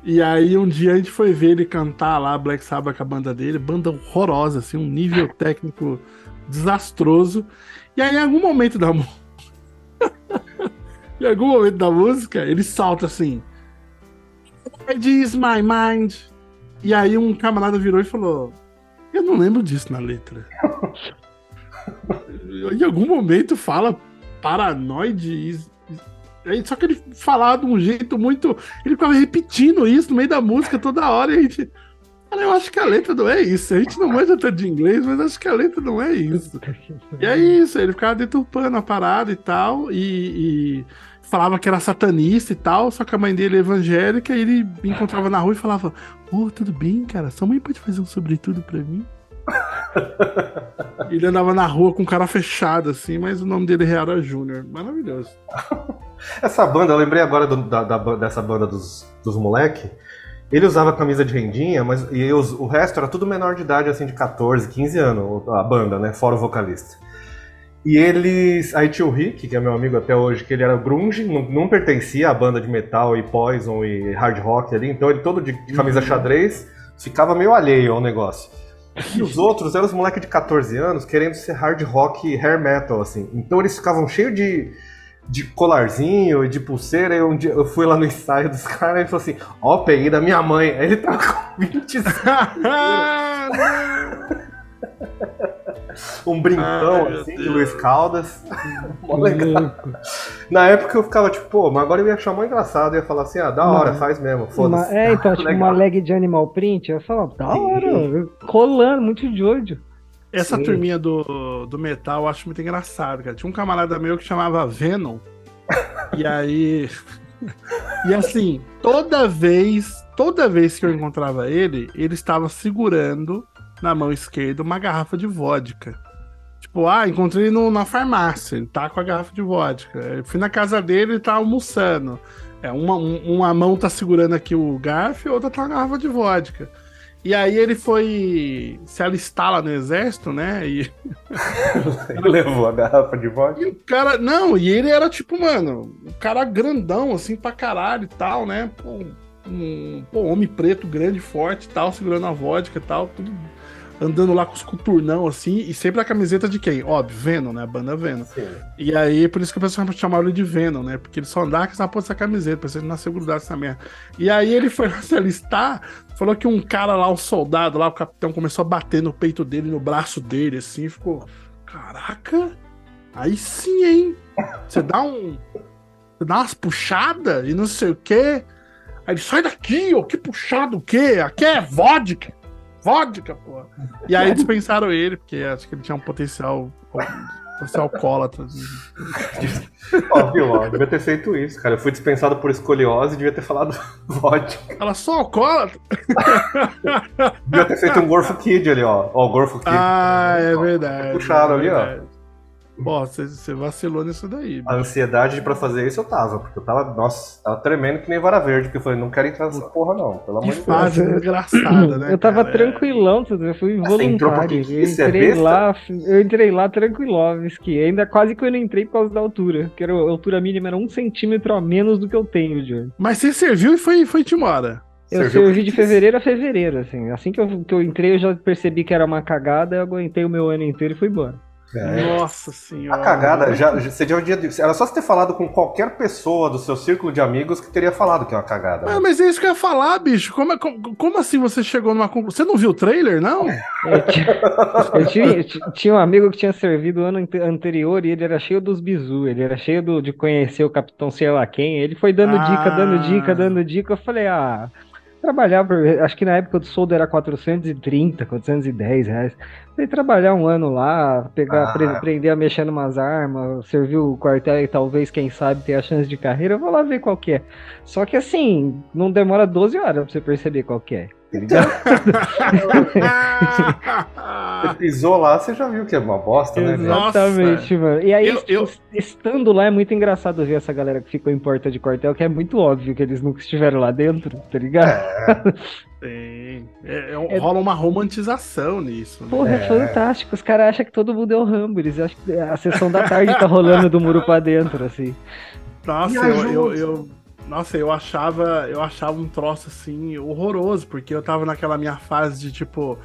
e aí um dia a gente foi ver ele cantar lá Black Sabbath com a banda dele, banda horrorosa, assim, um nível técnico desastroso, e aí em algum momento da, mu- Em algum momento da música, ele salta assim. Is my mind. E aí um camarada virou e falou: Eu não lembro disso na letra. em algum momento fala paranoide. is- Só que ele falava de um jeito muito. Ele ficava repetindo isso no meio da música toda hora e a gente. Cara, eu acho que a letra não é isso. A gente não manja tanto de inglês, mas acho que a letra não é isso. E é isso, ele ficava deturpando a parada e tal, e, e falava que era satanista e tal, só que a mãe dele é evangélica, e ele me encontrava na rua e falava: Ô, tudo bem, cara? Sua mãe pode fazer um sobretudo pra mim? ele andava na rua com cara fechado, assim, mas o nome dele era Júnior. Maravilhoso. Essa banda, eu lembrei agora do- da, da dessa banda dos, dos moleque. Ele usava camisa de rendinha, mas e os- o resto era tudo menor de idade, assim, de 14, 15 anos, a banda, né? Fora o vocalista. E eles. Aí tinha o Rick, que é meu amigo até hoje, que ele era grunge, não, não pertencia à banda de metal e poison e hard rock ali, então ele todo de, camisa xadrez ficava meio alheio ao negócio. E os outros eram os moleques de 14 anos querendo ser hard rock e hair metal, assim. Então eles ficavam cheios de, de colarzinho e de pulseira. E um dia eu fui lá no ensaio dos caras e ele falou assim: Ó, peguei da minha mãe. Aí ele tava com 25, um brincão Ai, assim, de. Luiz Caldas. Mó legal. Na época eu ficava tipo, pô, mas agora eu ia achar mó engraçado. Eu ia falar assim: ah, da hora, faz mesmo. Foda-se. é, então, tipo Legal. uma leg de animal print, eu falava, da Sim. hora, colando, muito de olho. Essa Sim. turminha do, do metal eu acho muito engraçado, cara. Tinha um camarada meu que chamava Venom. e aí. e assim, toda vez, toda vez que eu encontrava ele, ele estava segurando na mão esquerda uma garrafa de vodka. Tipo, ah, encontrei no, na farmácia, ele tá com a garrafa de vodka. Eu fui na casa dele, ele tá almoçando. É, uma, um- uma mão tá segurando aqui o garfo e outra tá com a garrafa de vodka. E aí ele foi se alistar lá no exército, né? E, Ele levou a garrafa de vodka. e o cara. Não, e ele era tipo, mano, um cara grandão, assim, pra caralho e tal, né? Pô, um pô, homem preto, grande, forte e tal, segurando a vodka e tal, tudo andando lá com os coturnão, assim, e sempre a camiseta de quem? Óbvio, Venom, né? A banda Venom. Sim. E aí, por isso que o pessoal chamava ele de Venom, né? Porque ele só andava com essa porra dessa camiseta, pra ele nasceu grudado essa merda. E aí ele foi lá se alistar, falou que um cara lá, o soldado lá, o capitão, começou a bater no peito dele, no braço dele, assim, ficou. Caraca! Aí sim, hein? Você dá um. Você dá umas puxadas e não sei o quê. Aí ele sai daqui, ô, que puxado o quê? Aqui é vodka! Vodka, pô! E aí dispensaram ele, porque acho que ele tinha um potencial. Potencial alcoólatra. Ó, viu, ó, devia ter feito isso, cara. Eu fui dispensado por escoliose e devia ter falado vodka. Ela só alcoólatra? Devia ter feito um Gorfo Kid ali, ó. Ó, o Gorfo Kid. Ah, é verdade. Puxaram é ali, ó. Pô, você- vacilou nisso daí. A ansiedade pra fazer isso eu tava, porque eu tava, nossa, tava tremendo que nem vara verde, porque eu falei, não quero entrar nessa porra não, pelo amor de Deus. fase engraçada, né? eu tava cara? tranquilão, tudo, eu fui você entrou voluntário. porque Eu quis ser entrei besta? lá, eu entrei lá tranquilovski. Ainda quase que eu não entrei por causa da altura. Que era, a altura mínima era um centímetro a menos do que eu tenho, Johnny. Mas você serviu e foi, foi te embora. Eu servi de fevereiro a fevereiro, assim. Assim que eu, que eu entrei, eu já percebi que era uma cagada, eu aguentei o meu ano inteiro e fui embora. É. Nossa senhora. A cagada, já, já- você já podia, era só você ter falado com qualquer pessoa do seu círculo de amigos que teria falado que é uma cagada. Ah, né? mas é isso que eu ia falar, bicho. Como, é- como, como assim você chegou numa conclusão? Você não viu o trailer, não? Eu tinha, eu tinha- eu ti- tinha um amigo que tinha servido o ano ante- anterior e ele era cheio dos bizu, ele era cheio do- de conhecer o capitão sei lá quem. Ele foi dando dica, dando Ah. dica, dando dica. Eu falei, ah, trabalhar, por- acho que na época do soldo era 430, 410 reais. Falei, trabalhar um ano lá, pegar, Ah. pre- aprender a mexer numas armas, servir o quartel e talvez, quem sabe, ter a chance de carreira, eu vou lá ver qual que é. Só que assim, não demora 12 horas pra você perceber qual que é. tá ligado? Você pisou lá, você já viu que é uma bosta, né? Exatamente, mano. E aí, Eu- eu- estando lá, é muito engraçado ver essa galera que ficou em porta de quartel, que é muito óbvio que eles nunca estiveram lá dentro, tá ligado? É- é- É- rola uma romantização nisso. né? Porra, é. fantástico. Os caras acham que todo mundo é o Rambo. Eles acham que a sessão da tarde tá rolando do muro pra dentro, assim. Nossa, eu, eu, eu- nossa, eu achava, eu achava um troço assim horroroso, porque eu tava naquela minha fase de tipo,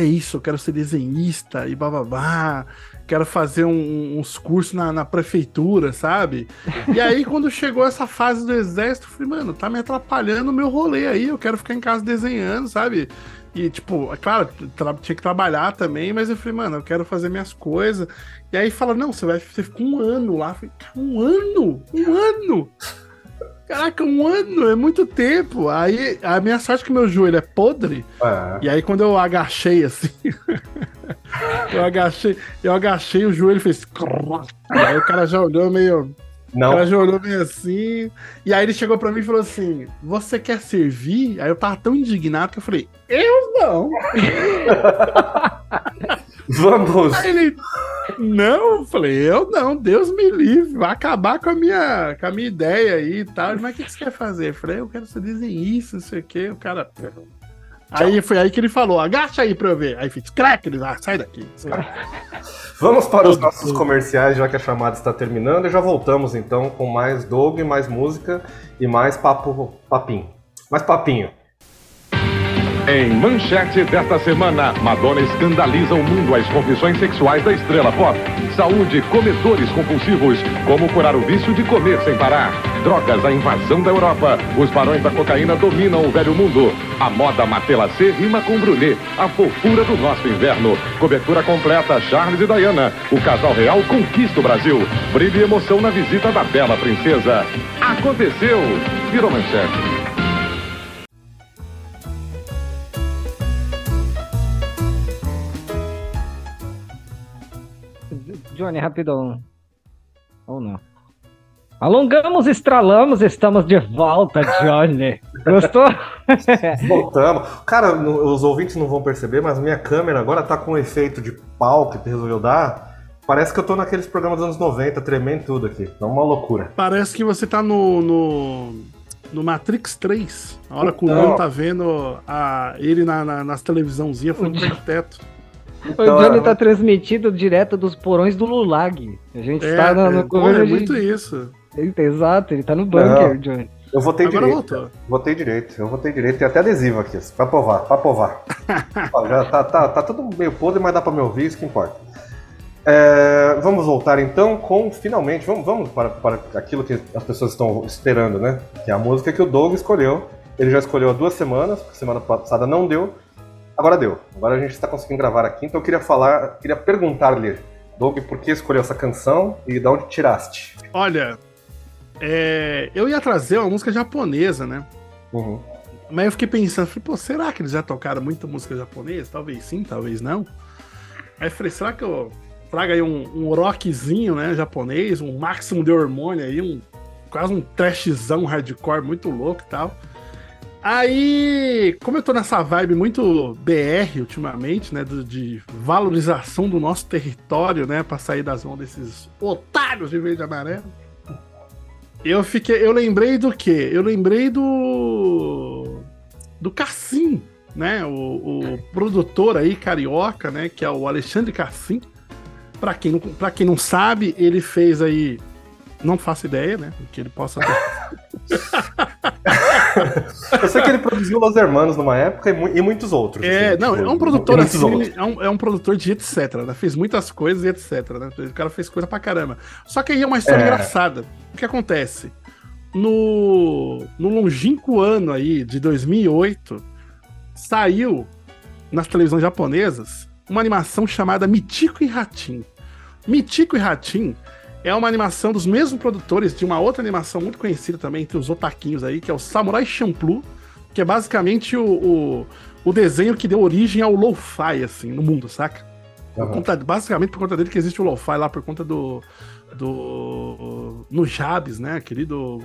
é isso, eu quero ser desenhista e bababá, quero fazer um- uns cursos na, na prefeitura, sabe? E aí, quando chegou essa fase do exército, eu falei, mano, tá me atrapalhando o meu rolê aí, eu quero ficar em casa desenhando, sabe? E, tipo, é claro, tinha que trabalhar também, mas eu falei, mano, eu quero fazer minhas coisas. E aí fala, não, você vai você fica um ano lá. Eu falei, "Cara, um ano? Um ano? Caraca, um ano é muito tempo. Aí a minha sorte é que meu joelho é podre. É. E aí quando eu agachei assim, eu agachei, eu agachei o joelho fez. aí o cara já olhou meio. O Não, cara já olhou meio assim. E aí ele chegou pra mim e falou assim: Você quer servir? Aí eu tava tão indignado que eu falei, eu não. vamos. Aí ele. Não, falei, eu não, Deus me livre, vai acabar com a minha, com a minha ideia aí e tal. Mas o que que você quer fazer? Eu falei, eu quero ser desenhista, não sei o quê. O cara. Aí foi aí que ele falou, agacha aí pra eu ver. Aí fiz crack, ele, ah, sai daqui. Vamos para os nossos comerciais, já que a chamada está terminando, e já voltamos então com mais Doug, mais música e mais papo, papinho. Mais papinho. Em manchete desta semana, Madonna escandaliza o mundo às confissões sexuais da estrela pop. Saúde, comedores compulsivos, como curar o vício de comer sem parar. Drogas, a invasão da Europa. Os barões da cocaína dominam o velho mundo. A moda Matelassé rima com Brunet, a fofura do nosso inverno. Cobertura completa, Charles e Diana. O casal real conquista o Brasil. Brilho e emoção na visita da bela princesa. Aconteceu! Virou manchete. Johnny, rapidão. Ou não? Alongamos, estralamos, estamos de volta, Johnny. Gostou? Voltamos. Cara, no- os ouvintes não vão perceber, mas minha câmera agora tá com um efeito de pau que resolveu dar. Parece que eu tô naqueles programas dos anos 90, tremendo tudo aqui. É uma loucura. Parece que você tá no. no, no Matrix 3. A hora que o Então. Neo tá vendo a, ele na, na- nas televisãozinhas falando pro teto. O Johnny é- tá transmitido direto dos porões do Lulag. A gente É, está no, no é, governo é de- muito isso. Exato, ele tá no bunker, Não. Johnny. Eu votei Agora direito. voltou. Votei direito, eu votei direito. Tem até adesivo aqui, pra provar, pra provar. Ó, Já tá, tá, tá tudo meio podre, mas dá pra me ouvir, isso que importa. É, vamos voltar então com, finalmente, vamos, vamos para, para aquilo que as pessoas estão esperando, né? Que é a música que o Doug escolheu. Ele já escolheu há duas semanas, porque semana passada não deu. Agora deu. Agora a gente está conseguindo gravar aqui, então eu queria falar, queria perguntar-lhe, Doug, por que escolheu essa canção e de onde tiraste? Olha, é, eu ia trazer uma música japonesa, né? Uhum. Mas eu fiquei pensando, falei, pô, será que eles já tocaram muita música japonesa? Talvez sim, talvez não. Aí eu falei, será que eu trago aí um, um rockzinho, né, japonês, um máximo de hormônio aí, um quase um trashzão hardcore muito louco e tal. Aí, como eu tô nessa vibe muito BR ultimamente, né, do- de valorização do nosso território, né, pra sair das mãos desses otários de verde e amarelo, eu fiquei, eu lembrei do quê? Eu lembrei do do Cassim, né? O, o produtor aí carioca, né? Que é o Alexandre Cassim. Para quem não, para quem não sabe, ele fez aí, não faço ideia, né? Que ele possa. Eu sei que ele produziu Los Hermanos numa época e, mu- muitos outros. É, assim, não, tipo, é um produtor assim, outros. é um, é um produtor de etc, né? Fez muitas coisas e etc, né? O cara fez coisa pra caramba. Só que aí é uma história É. engraçada. O que acontece? No, no longínquo ano aí de 2008, saiu nas televisões japonesas uma animação chamada Mitico e Ratim. Mitico e Ratim é uma animação dos mesmos produtores de uma outra animação muito conhecida também entre os otaquinhos aí, que é o Samurai Champloo, que é basicamente o, o, o desenho que deu origem ao lo-fi, assim, no mundo, saca? Por Aham. conta- basicamente por conta dele que existe o lo-fi lá, por conta do. do. No Jabs, né? Querido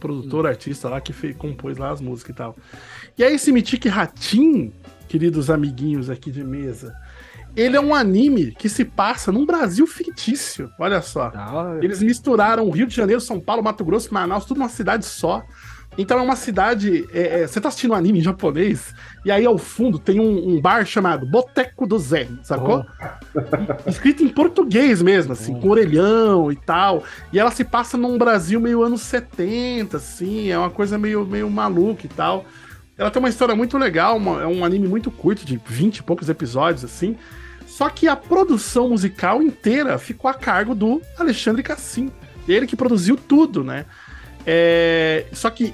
produtor, artista lá que fez, compôs lá as músicas e tal. E aí, esse Mitique Ratim, queridos amiguinhos aqui de mesa, ele é um anime que se passa num Brasil fictício. Olha só. Hora. Eles misturaram Rio de Janeiro, São Paulo, Mato Grosso, Manaus, tudo numa cidade só. Então é uma cidade. é, é, você tá assistindo um anime em japonês, e aí ao fundo tem um, um bar chamado Boteco do Zé, sacou? Escrito em português mesmo, assim, com orelhão e tal. E ela se passa num Brasil meio anos 70, assim, é uma coisa meio, meio maluca e tal. Ela tem uma história muito legal, uma- é um anime muito curto, de 20 e poucos episódios, assim. Só que a produção musical inteira ficou a cargo do Alexandre Cassim. Ele que produziu tudo, né? É, só que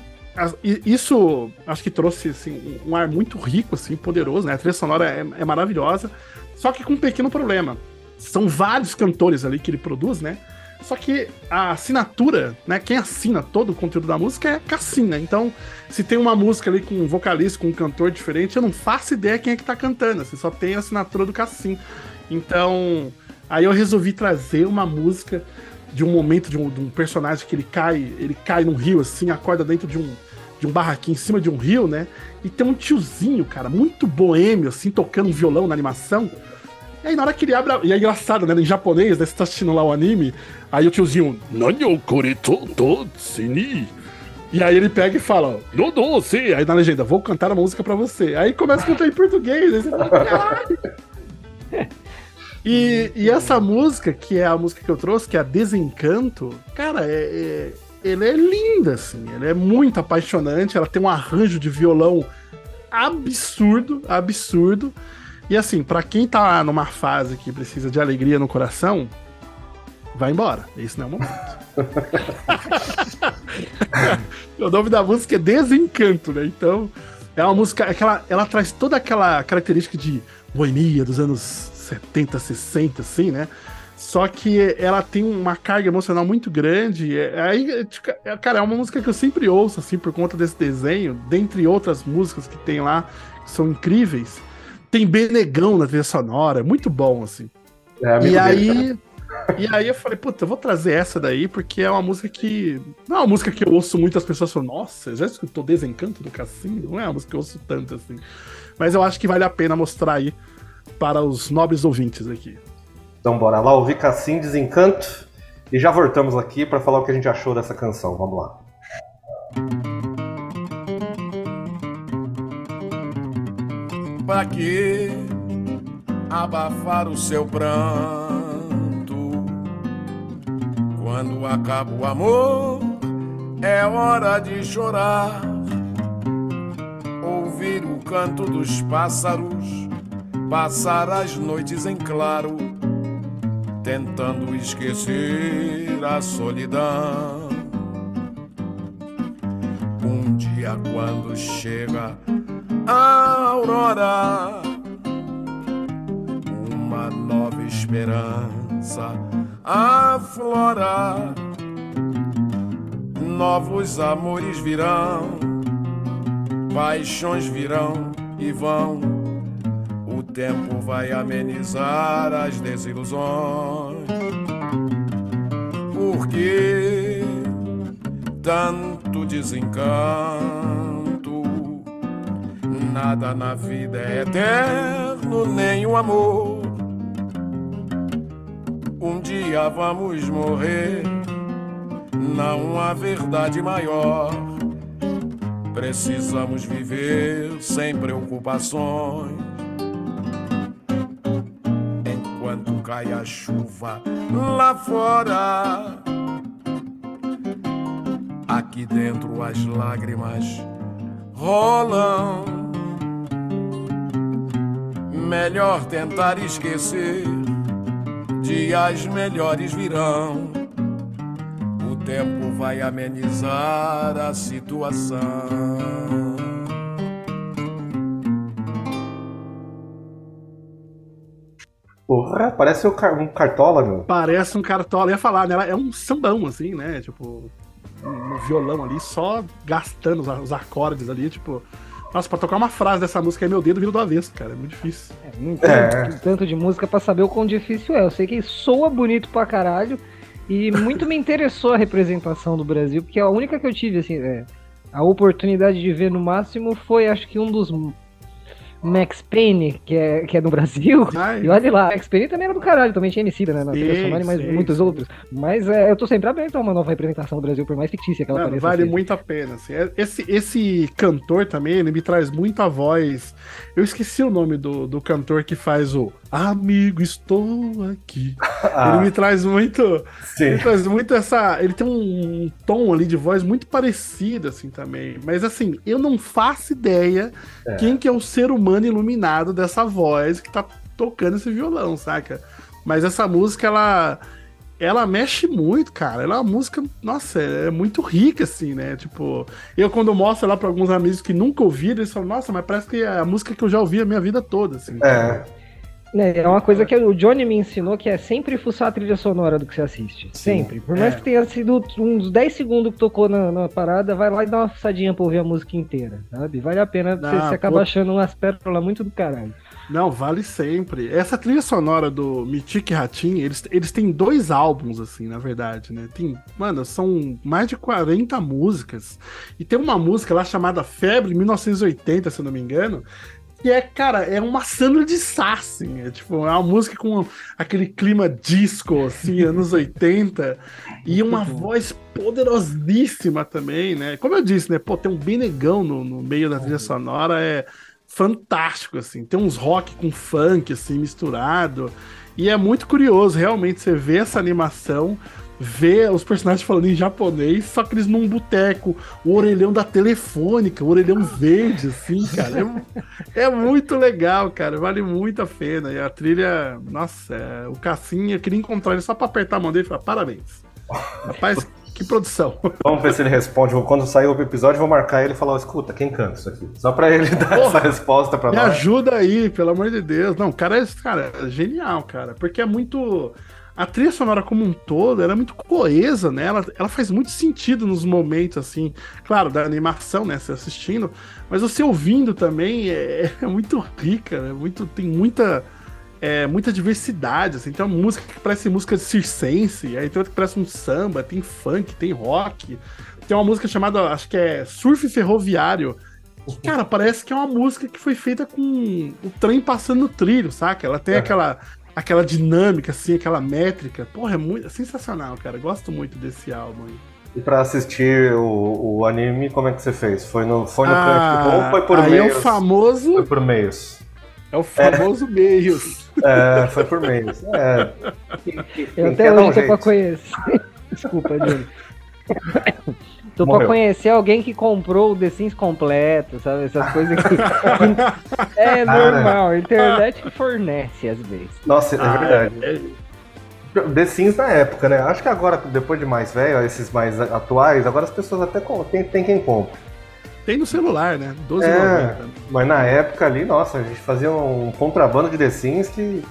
isso acho que trouxe assim, um ar muito rico, assim, poderoso, né? A trilha sonora é, é maravilhosa, só que com um pequeno problema. São vários cantores ali que ele produz, né? Só que a assinatura, né? Quem assina todo o conteúdo da música é Cassim, né? Então, se tem uma música ali com um vocalista, com um cantor diferente, eu não faço ideia quem é que tá cantando. Assim, só tem a assinatura do Cassim. Então, aí eu resolvi trazer uma música de um momento de um, de um personagem que ele cai, ele cai num rio assim, acorda dentro de um de um barraquinho em cima de um rio, né? E tem um tiozinho, cara, muito boêmio assim, tocando um violão na animação. E aí na hora que ele abre, a... e é engraçado, né, em japonês, né, você tá assistindo lá o anime, aí o tiozinho, "Nanyo kore to to tsuni?" E aí ele pega e fala, no, sim. Aí na legenda, vou cantar a música pra você. Aí começa a cantar em português. Aí você fala, caralho. E, e essa música, que é a música que eu trouxe, que é a Desencanto, cara, é, é, ela é linda, assim. Ela é muito apaixonante. Ela tem um arranjo de violão absurdo, absurdo. E assim, pra quem tá numa fase que precisa de alegria no coração, vai embora. Esse não é o momento. o nome da música é Desencanto, né? Então, é uma música. Aquela, ela traz toda aquela característica de boemia dos anos 70, 60, assim, né? Só que ela tem uma carga emocional muito grande. É- Aí, é, tipo, é, cara, é uma música que eu sempre ouço, assim, por conta desse desenho, dentre outras músicas que tem lá, que são incríveis. Tem Benegão na trilha sonora, é muito bom, assim. É E dele, aí, e aí eu falei, puta, eu vou trazer essa daí, porque é uma música que. Não é uma música que eu ouço muitas pessoas falam, nossa, já escutou Desencanto do Cassim? Não é uma música que eu ouço tanto assim. Mas eu acho que vale a pena mostrar aí para os nobres ouvintes aqui. Então bora lá ouvir Cassim Desencanto e já voltamos aqui pra falar o que a gente achou dessa canção. Vamos lá. Pra que abafar o seu pranto? Quando acaba o amor, é hora de chorar. Ouvir o canto dos pássaros, passar as noites em claro, tentando esquecer a solidão. Um dia, quando chega a aurora, uma nova esperança aflora. Novos amores virão, paixões virão e vão. O tempo vai amenizar as desilusões. Porque tanto desencanto. Nada na vida é eterno, nem o amor. Um dia vamos morrer, não há verdade maior. Precisamos viver sem preocupações. Enquanto cai a chuva lá fora, aqui dentro as lágrimas rolam. Melhor tentar esquecer, dias melhores virão. O tempo vai amenizar a situação. Porra, parece um, car- um cartola, meu. Parece um cartola, eu ia falar, né? É um sambão, assim, né? Tipo, no violão ali, só gastando os, os acordes ali, tipo. Nossa, pra tocar uma frase dessa música aí, meu dedo vira do avesso, cara. É muito difícil. É, não tem É. tanto de música pra saber o quão difícil é. Eu sei que soa bonito pra caralho. E muito me interessou a representação do Brasil, porque a única que eu tive, assim, é, a oportunidade de ver no máximo foi, acho que um dos Max Payne, que é, que é no Brasil. Ai, E olha lá, Max Payne também era do caralho, também tinha MC, né? Na trilha sonora e mais sim, muitos outros. Mas é, eu tô sempre aberto a uma nova representação do Brasil, por mais fictícia que ela Mano, pareça vale ser. muito a pena. Assim. É- Esse, esse cantor também, ele me traz muita voz. Eu esqueci o nome do, do cantor que faz o Amigo, estou aqui. Ah, Ele me traz muito. sim. Ele traz muito essa. Ele tem um tom ali de voz muito parecido, assim, também. Mas assim, eu não faço ideia É. quem que é o ser humano iluminado dessa voz que tá tocando esse violão, saca? Mas essa música, ela. Ela mexe muito, cara. Ela é uma música, nossa, é muito rica, assim, né? Tipo, eu quando mostro lá pra alguns amigos que nunca ouviram, eles falam, nossa, mas parece que é a música que eu já ouvi a minha vida toda, assim. É, é uma coisa que o Johnny me ensinou que é sempre fuçar a trilha sonora do que você assiste. Sempre. Por mais é. que tenha sido uns 10 segundos que tocou na, na parada, vai lá e dá uma fuçadinha pra ouvir a música inteira, sabe? Vale a pena, você, Ah, você acaba pô. achando umas pérolas muito do caralho. Não, vale sempre. Essa trilha sonora do Mitic Ratinho, eles, eles têm dois álbuns, assim, na verdade, né? Tem, mano, são mais de 40 músicas. E tem uma música lá chamada Febre 1980, se eu não me engano. Que é, cara, é uma Sandra de Sá, assim. É tipo, é uma música com aquele clima disco, assim, anos 80. E uma voz poderosíssima também, né? Como eu disse, né? Pô, tem um Benegão no, no meio da trilha sonora, é fantástico, assim. Tem uns rock com funk, assim, misturado. E é muito curioso, realmente, você vê essa animação, vê os personagens falando em japonês, só que eles num boteco, o orelhão da telefônica, o orelhão verde, assim, cara. É, é muito legal, cara. Vale muito a pena. E a trilha, nossa, é, o Cassim, eu queria encontrar ele só pra apertar a mão dele e falar, parabéns. Rapaz, que produção. Vamos ver se ele responde. Quando sair o episódio, vou marcar ele e falar: escuta, quem canta isso aqui? Só pra ele dar essa resposta pra Me nós. ajuda aí, pelo amor de Deus. Não, o cara é, cara, é genial, cara. Porque é muito. A trilha sonora como um todo, ela é muito coesa, né? Ela, ela faz muito sentido nos momentos, assim, claro, da animação, né? Você assistindo, mas você ouvindo também é, é muito rica, né? Muito, tem muita. É, muita diversidade, assim, tem uma música que parece música de circense, aí tem outra que parece um samba, tem funk, tem rock, tem uma música chamada, acho que é Surf Ferroviário, Cara, parece que é uma música que foi feita com o trem passando no trilho, saca? Ela tem É. aquela, aquela dinâmica, assim, aquela métrica. Porra, é muito é sensacional, cara. Gosto muito desse álbum aí. E pra assistir o, o anime, como é que você fez? Foi no, foi no Ah, Crunchyroll ou foi por aí é o famoso. Foi por meios. É o famoso meios. É, foi por meios. É. Eu até dá um hoje tô pra conhecer. Desculpa, Johnny. Tô pra Morreu. conhecer alguém que comprou o The Sims completo, sabe? Essas coisas que. é normal, a internet fornece às vezes. Nossa, é Ah, verdade. é- The Sims na época, né? Acho que agora, depois de mais velho, esses mais atuais, agora as pessoas até com- tem, tem quem compra. Tem no celular, né? 12,90. É, mas na época ali, nossa, a gente fazia um contrabando de The Sims que.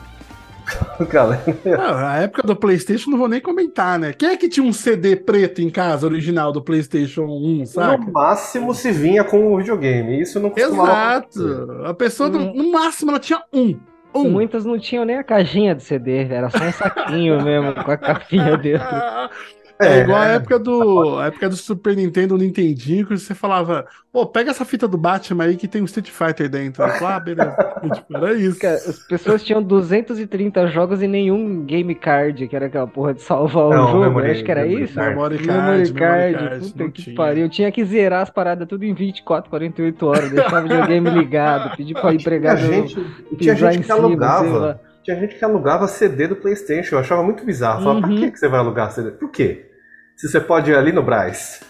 Galera, Ah, a época do PlayStation não vou nem comentar, né? Quem é que tinha um CD preto em casa, original do PlayStation 1, saca? no máximo se vinha com o videogame. Isso não costumava acontecer. Exato. A pessoa, no, Hum. no máximo, ela tinha um. Um. Muitas não tinham nem a caixinha de CD, era só um saquinho mesmo, com a capinha dentro. É, É. igual a época do a época do Super Nintendo, o Nintendinho, que você falava, pô, pega essa fita do Batman aí que tem um Street Fighter dentro. Eu falava, ah, beleza. Tipo, Era isso. Cara, As pessoas tinham 230 jogos e nenhum game card, que era aquela porra de salvar Não, o jogo. memory- acho que era memory isso. card. Memory Memory card, memory card, puta que tinha. pariu. Eu tinha que zerar as paradas tudo em 24, 48 horas, deixar o videogame ligado, pedir pra Tinha empregado gente, e tinha gente em que cima, sei alugava. Tinha gente que alugava CD do Playstation. Eu achava muito bizarro. Eu Falava, pra Uhum. que que você vai alugar CD? Por quê? Se você pode ir ali no Braz.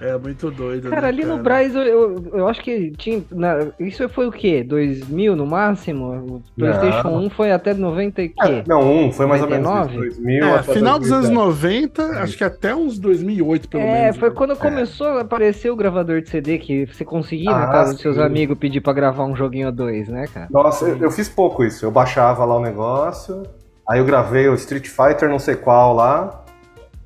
É muito doido. Cara, né, ali no Braz, eu, eu, eu acho que tinha. na- isso foi o quê? 2000 no máximo? O PlayStation Não. 1 foi até 90 e quê? não, um foi mais ou menos 99? isso, 2000 É, final dos anos 2010. 90, acho que até uns 2008, pelo É, menos. foi né? quando começou a aparecer o gravador de CD que você conseguia na Ah, casa dos seus sim. amigos pedir pra gravar um joguinho ou dois, né, cara? Nossa, eu, eu fiz pouco isso. Eu baixava lá o negócio, aí eu gravei o Street Fighter não sei qual lá.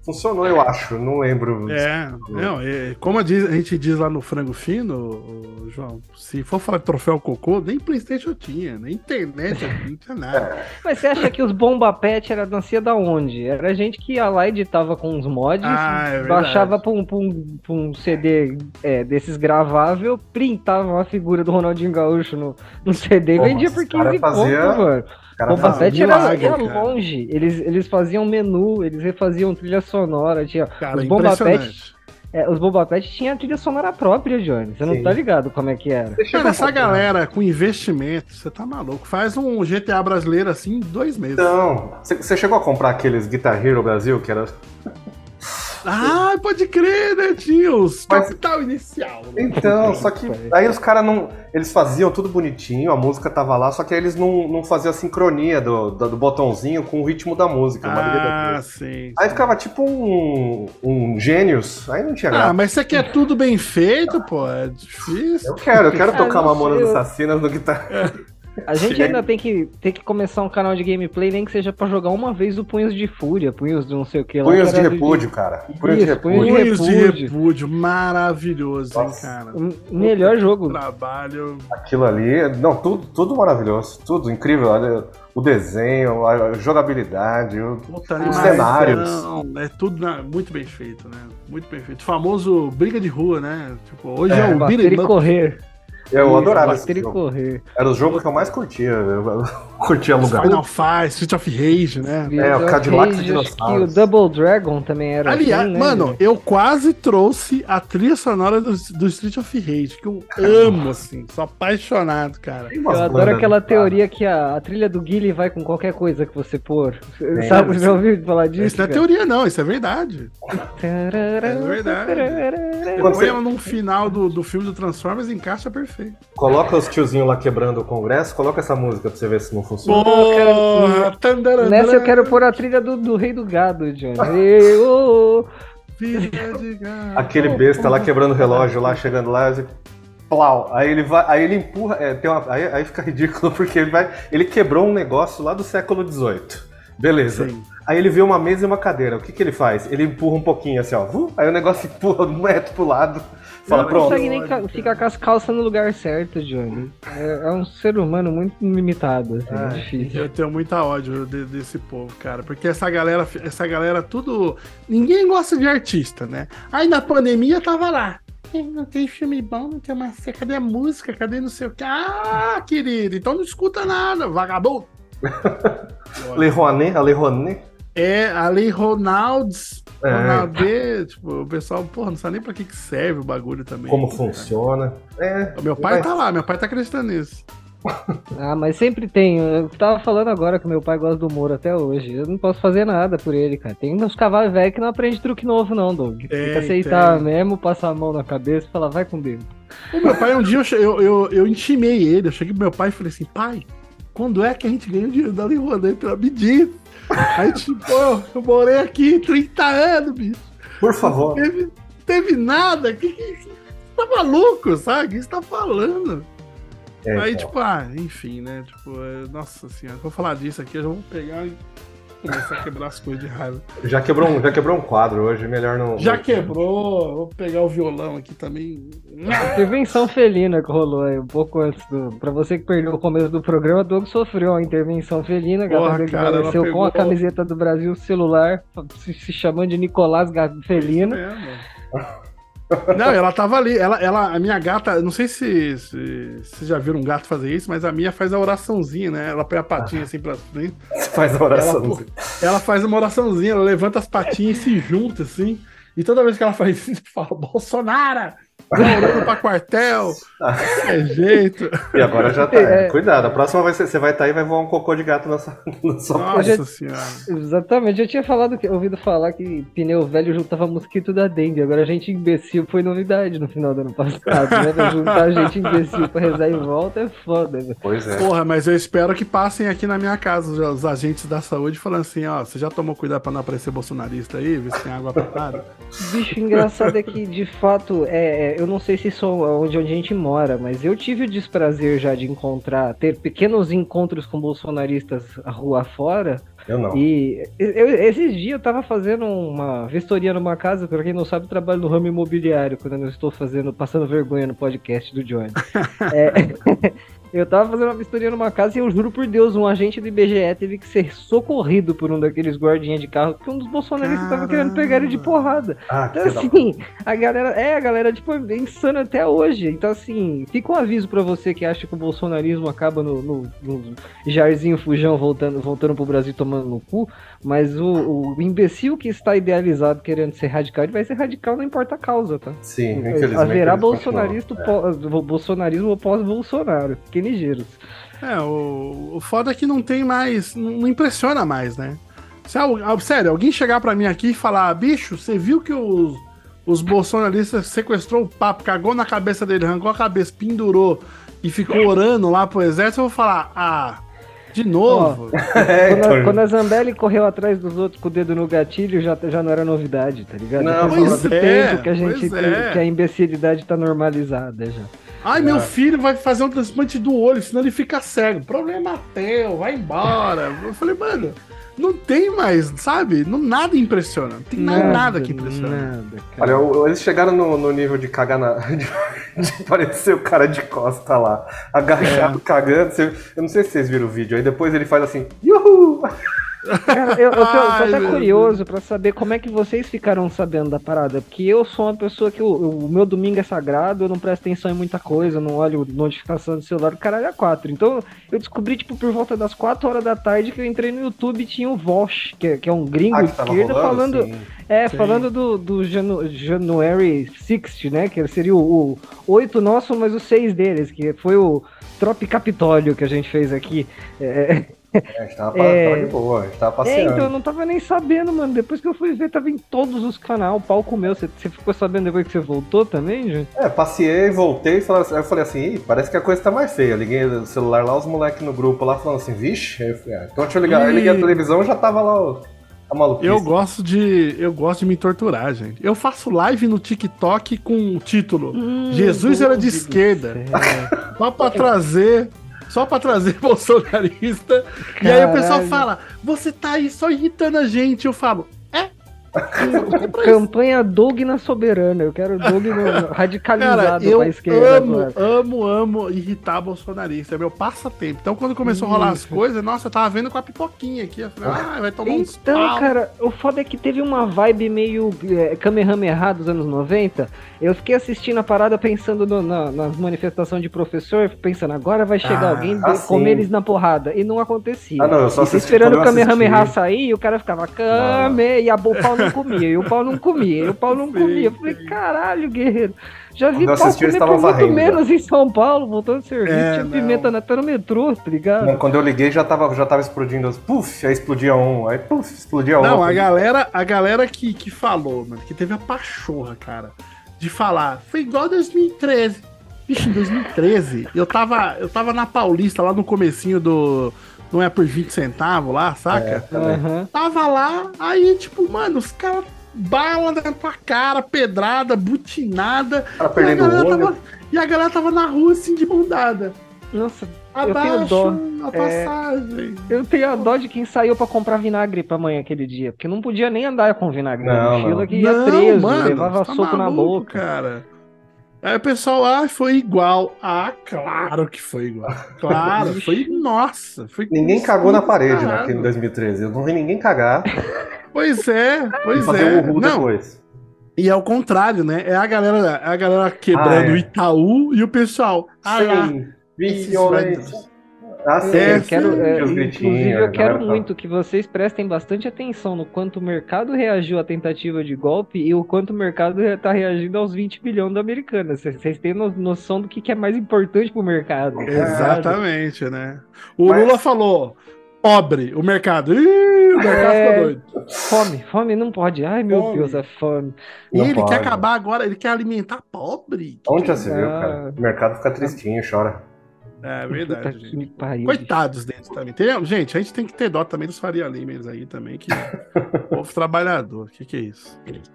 Funcionou, eu acho, não lembro. É, não, é, como a, diz- a gente diz lá no Frango Fino, João, se for falar de troféu cocô, nem Playstation tinha, nem internet não tinha nada. Mas você acha que os bomba pet era nascia da onde? Era gente que ia lá editava com uns mods, Ah, é baixava pra um, pra um- pra um CD é, desses gravável, printava uma figura do Ronaldinho Gaúcho no, no CD e vendia por os cara 15 fazia- conto, mano. O cara Bomba fazia- Pet era, milagre, cara. longe. Eles, eles faziam menu, eles refaziam trilha sonora. Tinha Cara, os Bomba Pet. É, os Boba Fett tinha trilha sonora própria, Johnny. Você não Sim. tá ligado como é que era. Cara, essa galera com investimento, você tá maluco. Faz um GTA brasileiro assim em dois meses. Então, você você chegou a comprar aqueles Guitar Hero Brasil, que era. Ah, pode crer, né? Tinha os Mas- capital inicial. né? Então, só que aí os caras não. Eles faziam tudo bonitinho, a música tava lá, só que aí eles não, não faziam a sincronia do, do, do botãozinho com o ritmo da música. Ah, daquele. sim. Aí ficava tipo um, um Gênios, aí não tinha Ah, graça. mas você quer tudo bem feito, pô. É difícil. Eu quero, eu quero Ah, tocar Mamonas Assassinas no guitarra. A gente Chega- ainda tem que, tem que começar um canal de gameplay, nem que seja pra jogar uma vez o Punhos de Fúria, Punhos de não sei o que lá. Punhos de repúdio, cara. Punhos de Isso, punhos repúdio. Punhos de repúdio. Maravilhoso, hein, cara. Melhor jogo. Trabalho. Aquilo ali, não, tudo, tudo maravilhoso, tudo incrível. Olha, o desenho, a jogabilidade, Puta Os cenários. É tudo na- muito bem feito, né? Muito bem feito. O famoso briga de rua, né? Tipo, hoje é, É, o Bater e correr. Eu adorava esse jogo. correr. Era o jogo que eu mais curtia. Eu curtia alugar. Final Fight, Street of Rage, né? É, o Cadillac Rage, que o. Double Dragon também era Aliás, assim, né, mano, eu quase trouxe a trilha sonora do, do Street of Rage, que eu amo, assim. Sou apaixonado, cara. Eu adoro aquela teoria que a, a trilha do Guile vai com qualquer coisa que você pôr. Tem, Sabe, mas- já ouviu falar disso? Isso não é teoria, não, isso é verdade. É verdade. Quando Põe num final do, do filme do Transformers encaixa perfeito. coloca os tiozinhos lá quebrando o congresso, coloca essa música pra você ver se não funciona. Porra! tandarandã, Nessa eu quero pôr a trilha do, do Rei do Gado, Johnny. De gato. Aquele besta lá quebrando o relógio lá, chegando lá, assim, plau. Aí ele vai, aí ele empurra, é, tem uma- aí, aí fica ridículo porque ele vai, ele quebrou um negócio lá do século XVIII. Beleza. Sim. Aí ele vê uma mesa e uma cadeira. O que que ele faz? Ele empurra um pouquinho assim, ó. Aí o negócio empurra um metro pro lado. Fala, não pronto. consegue nem ca- ficar com as calças no lugar certo, Johnny. É, é um ser humano muito limitado, assim, Ah, difícil. Eu tenho muita ódio de- desse povo, cara. Porque essa galera, essa galera, tudo. Ninguém gosta de artista, né? Aí na pandemia tava lá. "Eh, Não tem filme bom, não tem uma. Cadê a música? Cadê não sei o que? Ah, querido, então não escuta nada, vagabundo. Le Rouanet, a Le Rouanet. É, ali Ronalds. É. Ronaldê, tipo, o pessoal, porra, não sabe nem pra que, que serve o bagulho também. Como funciona. É. Meu pai Vai. tá lá, meu pai tá acreditando nisso. Ah, mas sempre tem. Eu tava falando agora que meu pai gosta do Moro até hoje. Eu não posso fazer nada por ele, cara. Tem uns cavalos velhos que não aprende truque novo, não, Doug. Tem que aceitar mesmo, passar a mão na cabeça e falar, vai com Deus. O meu pai, um dia eu, eu, eu, eu intimei ele, eu cheguei pro meu pai e falei assim, pai, quando é que a gente ganha o dinheiro da Lei Rouanet pela medida? Aí, tipo, pô, eu morei aqui 30 anos, bicho. Por favor. Teve, teve nada. Que, que, que- tá maluco, sabe? O que você tá falando? É, Aí, então. tipo, ah, enfim, né? Tipo, é, nossa senhora, vou falar disso aqui, eu já vou pegar começar a quebrar as coisas de raiva. Já quebrou, um, já quebrou um quadro hoje, melhor não. Já quebrou, vou pegar o violão aqui também. Intervenção felina que rolou aí um pouco antes do. Pra você que perdeu o começo do programa, Doug sofreu uma intervenção felina. A Porra, cara, ela apareceu com a pegou- camiseta do Brasil celular, se, se chamando de Nicolás Ga- Felina. Isso mesmo. Não, ela tava ali. Ela, ela, a minha gata, não sei se, se vocês já viram um gato fazer isso, mas a minha faz a oraçãozinha, né? Ela põe a patinha assim pra frente. Faz a oração. Ela, ela faz uma oraçãozinha, ela levanta as patinhas e se junta assim. E toda vez que ela faz isso, fala: Bolsonaro! Tá orando pra quartel! É jeito. E agora já tá. É. Cuidado, a próxima vai ser, você vai estar aí e vai voar um cocô de gato na sua. Na sua... Nossa senhora. Exatamente, eu tinha falado que, ouvido falar que pneu velho juntava mosquito da dengue. Agora gente imbecil foi novidade no final do ano passado, né? Juntar gente imbecil pra rezar em volta é foda, velho. Pois é. Porra, mas eu espero que passem aqui na minha casa os- agentes da saúde falando assim: ó, você já tomou cuidado pra não aparecer bolsonarista aí? Vê se tem água parada? Bicho, engraçado é que, de fato, é, é, eu não sei se sou onde, onde a gente mora, mas eu tive o desprazer já de encontrar, ter pequenos encontros com bolsonaristas a rua fora. Eu não. E eu- esses dias eu tava fazendo uma vistoria numa casa, pra quem não sabe, eu trabalho no ramo imobiliário, quando eu não estou fazendo, passando vergonha no podcast do Johnny. É, Eu tava fazendo uma vistoria numa casa e eu juro por Deus, um agente do IBGE teve que ser socorrido por um daqueles guardinhas de carro, porque um dos bolsonaristas tava querendo pegar ele de porrada. Ah, Então, assim, a galera, é, a galera, tipo, é insana até hoje. Então, assim, fica um aviso pra você que acha que o bolsonarismo acaba no, no, no Jairzinho Fujão voltando, voltando pro Brasil tomando no cu, mas o, o imbecil que está idealizado querendo ser radical, ele vai ser radical, não importa a causa, tá? Sim, infelizmente. Haverá bolsonarista, continuam. É. pós- bolsonarismo pós-Bolsonaro. Que ligeiros. É, o, o foda é que não tem mais. Não, impressiona mais, né? Se, sério, alguém chegar pra mim aqui e falar, bicho, você viu que os, os bolsonaristas sequestrou o papo, cagou na cabeça dele, arrancou a cabeça, pendurou e ficou orando lá pro exército, eu vou falar, ah, de novo. É, Quando, a, então, quando a Zambelli correu atrás dos outros com o dedo no gatilho, já, já não era novidade, tá ligado? Não, pois é, tempo que a gente pois tem- é. que a imbecilidade tá normalizada já. Ai, meu filho vai fazer um transplante do olho, senão ele fica cego. Problema teu, vai embora. Eu falei, mano, não tem mais, sabe? Não, nada impressiona. Não tem nada, nada que impressiona. Nada, cara. Olha, eles chegaram no, no nível de cagar na. de, de parecer o cara de costa lá, agachado, cagando. Você- eu não sei se vocês viram o vídeo, aí depois ele faz assim, Yuhu! Cara, eu, eu tô, tô Ai, até meu curioso pra saber como é que vocês ficaram sabendo da parada. Porque eu sou uma pessoa que o, o meu domingo é sagrado, eu não presto atenção em muita coisa, não olho notificação do celular, o caralho é 4. Então eu descobri, tipo, por volta das 4 horas da tarde que eu entrei no YouTube e tinha o Vosh, que, é- que é um gringo Ah, esquerda, rolando? falando. Sim. É, Sim. falando do, do Janu January 60, né? Que seria o, o 8 nosso, mas o 6 deles, que foi o Trop Capitólio que a gente fez aqui. É, É, a gente tava, É. tava de boa, a gente tava é, passeando. então eu não tava nem sabendo, mano. Depois que eu fui ver, tava em todos os canais, o pau comeu. Você, você ficou sabendo depois que você voltou também, gente? É, passei, voltei, assim- aí eu falei assim, Ih, parece que a coisa tá mais feia. Liguei o celular lá, os moleques no grupo lá falando assim, vixe, aí eu falei, ah, então deixa eu ligar. Aí eu liguei a televisão já tava lá o, a maluquice. Eu gosto de. Eu gosto de me torturar, gente. Eu faço live no TikTok com o título Jesus era de esquerda. Só pra trazer. Só pra trazer bolsonarista. E aí o pessoal Caralho. fala: Você tá aí só irritando a gente. Eu falo: É? Campanha Doug na soberana. Eu quero Doug no- no- Cara, radicalizado eu pra esquerda amo, agora. amo, amo irritar bolsonarista. É meu passatempo. Então, quando começou a rolar as coisas, nossa, eu tava vendo com a pipoquinha aqui. Eu falei, ah, vai tomar Então, pau. cara, o foda é que teve uma vibe meio é, Kamehameha dos anos 90. Eu fiquei assistindo a parada pensando no- na- nas manifestações de professor, pensando, agora vai chegar Ah, alguém ah, de- comer eles na porrada. E não acontecia. Ah, não, eu só E assisti esperando o Kamehameha sair, e o cara ficava Kame, e a, o pau não comia, e o pau não comia, e o pau não comia. Eu falei, caralho, guerreiro. Já vi Quando pau assisti, comer por muito varrendo, menos em São Paulo, voltando a serviço, É, tinha não. pimenta na- até no metrô, tá ligado? Não, quando eu liguei já tava, já tava explodindo. Puf, aí explodia um, aí puf, explodia Não, outro. a galera, a galera que, que falou, mano, que teve a pachorra, cara, de falar, foi igual 2013. Vixe, em 2013, eu tava, eu tava na Paulista, lá no comecinho do. Não é por 20 centavos lá, saca? também. Aham. Tava lá, aí, tipo, mano, os caras bala na tua cara, pedrada, butinada. Cara E a, tava, e a galera tava na rua assim de bundada. Nossa, Abaixo dó. a É. passagem. Eu tenho a dó de quem saiu pra comprar vinagre pra amanhã aquele dia, porque não podia nem andar com vinagre na Não, mochila não. que ia preso, levava tá soco na maluco, boca. cara. Aí o pessoal, ah, foi igual. Ah, claro que foi igual. Claro, foi. Nossa, foi. Ninguém cagou na parede Caralho. naquele 2013. Eu não vi ninguém cagar Pois é, e pois fazer é. um urro Não, depois. e é o contrário, né? É a galera, é a galera quebrando Ah, é. o Itaú e o pessoal. Ah. Sim, violência. Ah, sim. É, Eu quero, sim, é, inclusive, eu quero tá- muito que vocês prestem bastante atenção no quanto o mercado reagiu à tentativa de golpe e o quanto o mercado está reagindo aos 20 bilhões da americana. Vocês têm no- noção do que, que é mais importante pro mercado. tá? Exatamente, né? O Mas- Lula falou: pobre, o mercado. Ih, o mercado É. ficou doido. Fome, fome não pode. Ai, meu Fome. Deus, é fome. E Não ele pode. quer acabar agora, ele quer alimentar pobre. Onde já se viu, Ah. cara? O mercado fica tristinho, chora. É verdade, gente. pariu. Coitados deles também. Tem- gente, a gente tem que ter dó também dos Faria Limers aí também, que povo trabalhador. O que, que é isso? Eles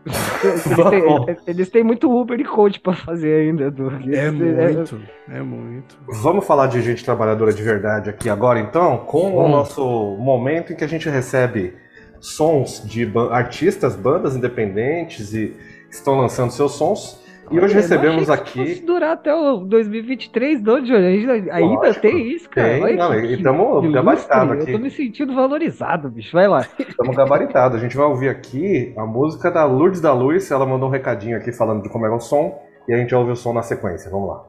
têm, eles têm muito Uber e coach pra fazer ainda, Doug. É Eles- muito, é muito. Vamos falar de gente trabalhadora de verdade aqui agora, então, com o Vamos. nosso momento em que a gente recebe sons de artistas, bandas independentes e estão lançando seus sons. E hoje recebemos não achei que aqui. fosse durar até o 2023, não, Johnny. Ainda, ainda Lógico, tem isso, cara. tem. Olha Não, que- e que tamo ilustre. gabaritado aqui. Eu tô me sentindo valorizado, bicho. Vai lá. Estamos gabaritados. A gente vai ouvir aqui a música da Lourdes da Luz. Ela mandou um recadinho aqui falando de como é o som. E a gente ouve o som na sequência. Vamos lá.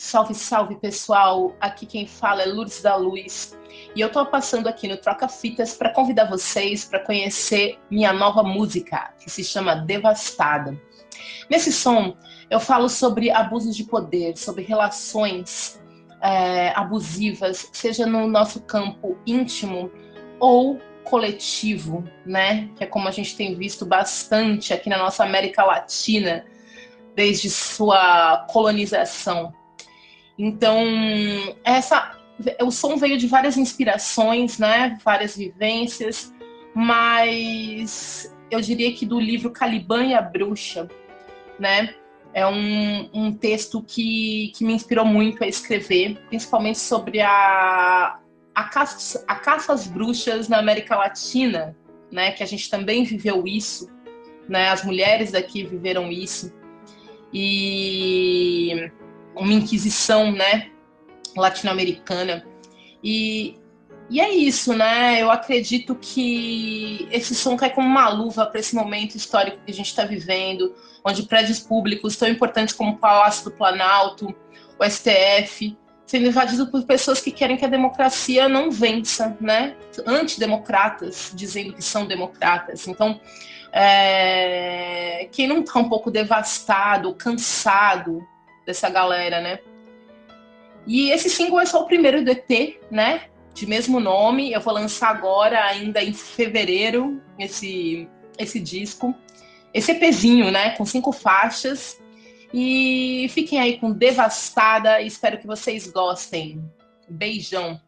Salve, salve pessoal! Aqui quem fala é Lourdes da Luz e eu tô passando aqui no Troca Fitas para convidar vocês para conhecer minha nova música que se chama Devastada. Nesse som eu falo sobre abusos de poder, sobre relações é, abusivas, seja no nosso campo íntimo ou coletivo, né? Que é como a gente tem visto bastante aqui na nossa América Latina desde sua colonização. Então, essa, o som veio de várias inspirações, né? Várias vivências, mas eu diria que do livro Caliban e a Bruxa, né? É um, um texto que, que me inspirou muito a escrever, principalmente sobre a, a, caça, a caça às bruxas na América Latina, né? Que a gente também viveu isso, né? As mulheres daqui viveram isso. E uma inquisição, né, latino-americana. E, e é isso, né? Eu acredito que esse som cai como uma luva para esse momento histórico que a gente está vivendo, onde prédios públicos tão importantes como o Palácio do Planalto, o STF, sendo invadidos por pessoas que querem que a democracia não vença, né? Antidemocratas, dizendo que são democratas. Então, é... quem não está um pouco devastado, cansado dessa galera, né? E esse single é só o primeiro EP, né? De mesmo nome. Eu vou lançar agora, ainda em fevereiro, esse, esse disco. Esse EPzinho, né? Com cinco faixas. E fiquem aí com Devastada. Espero que vocês gostem. Beijão.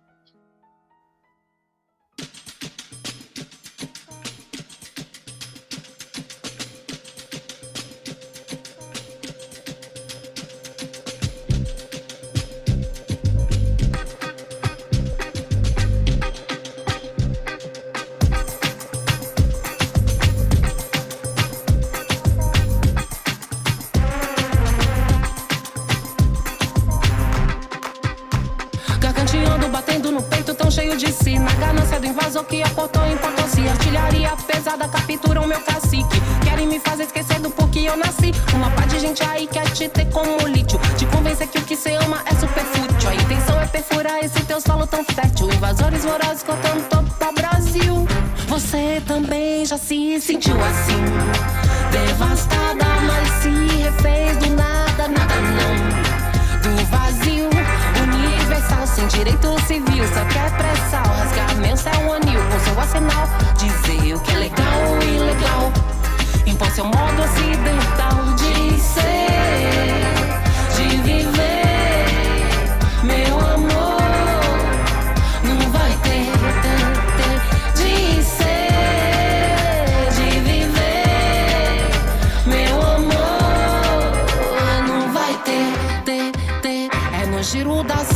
No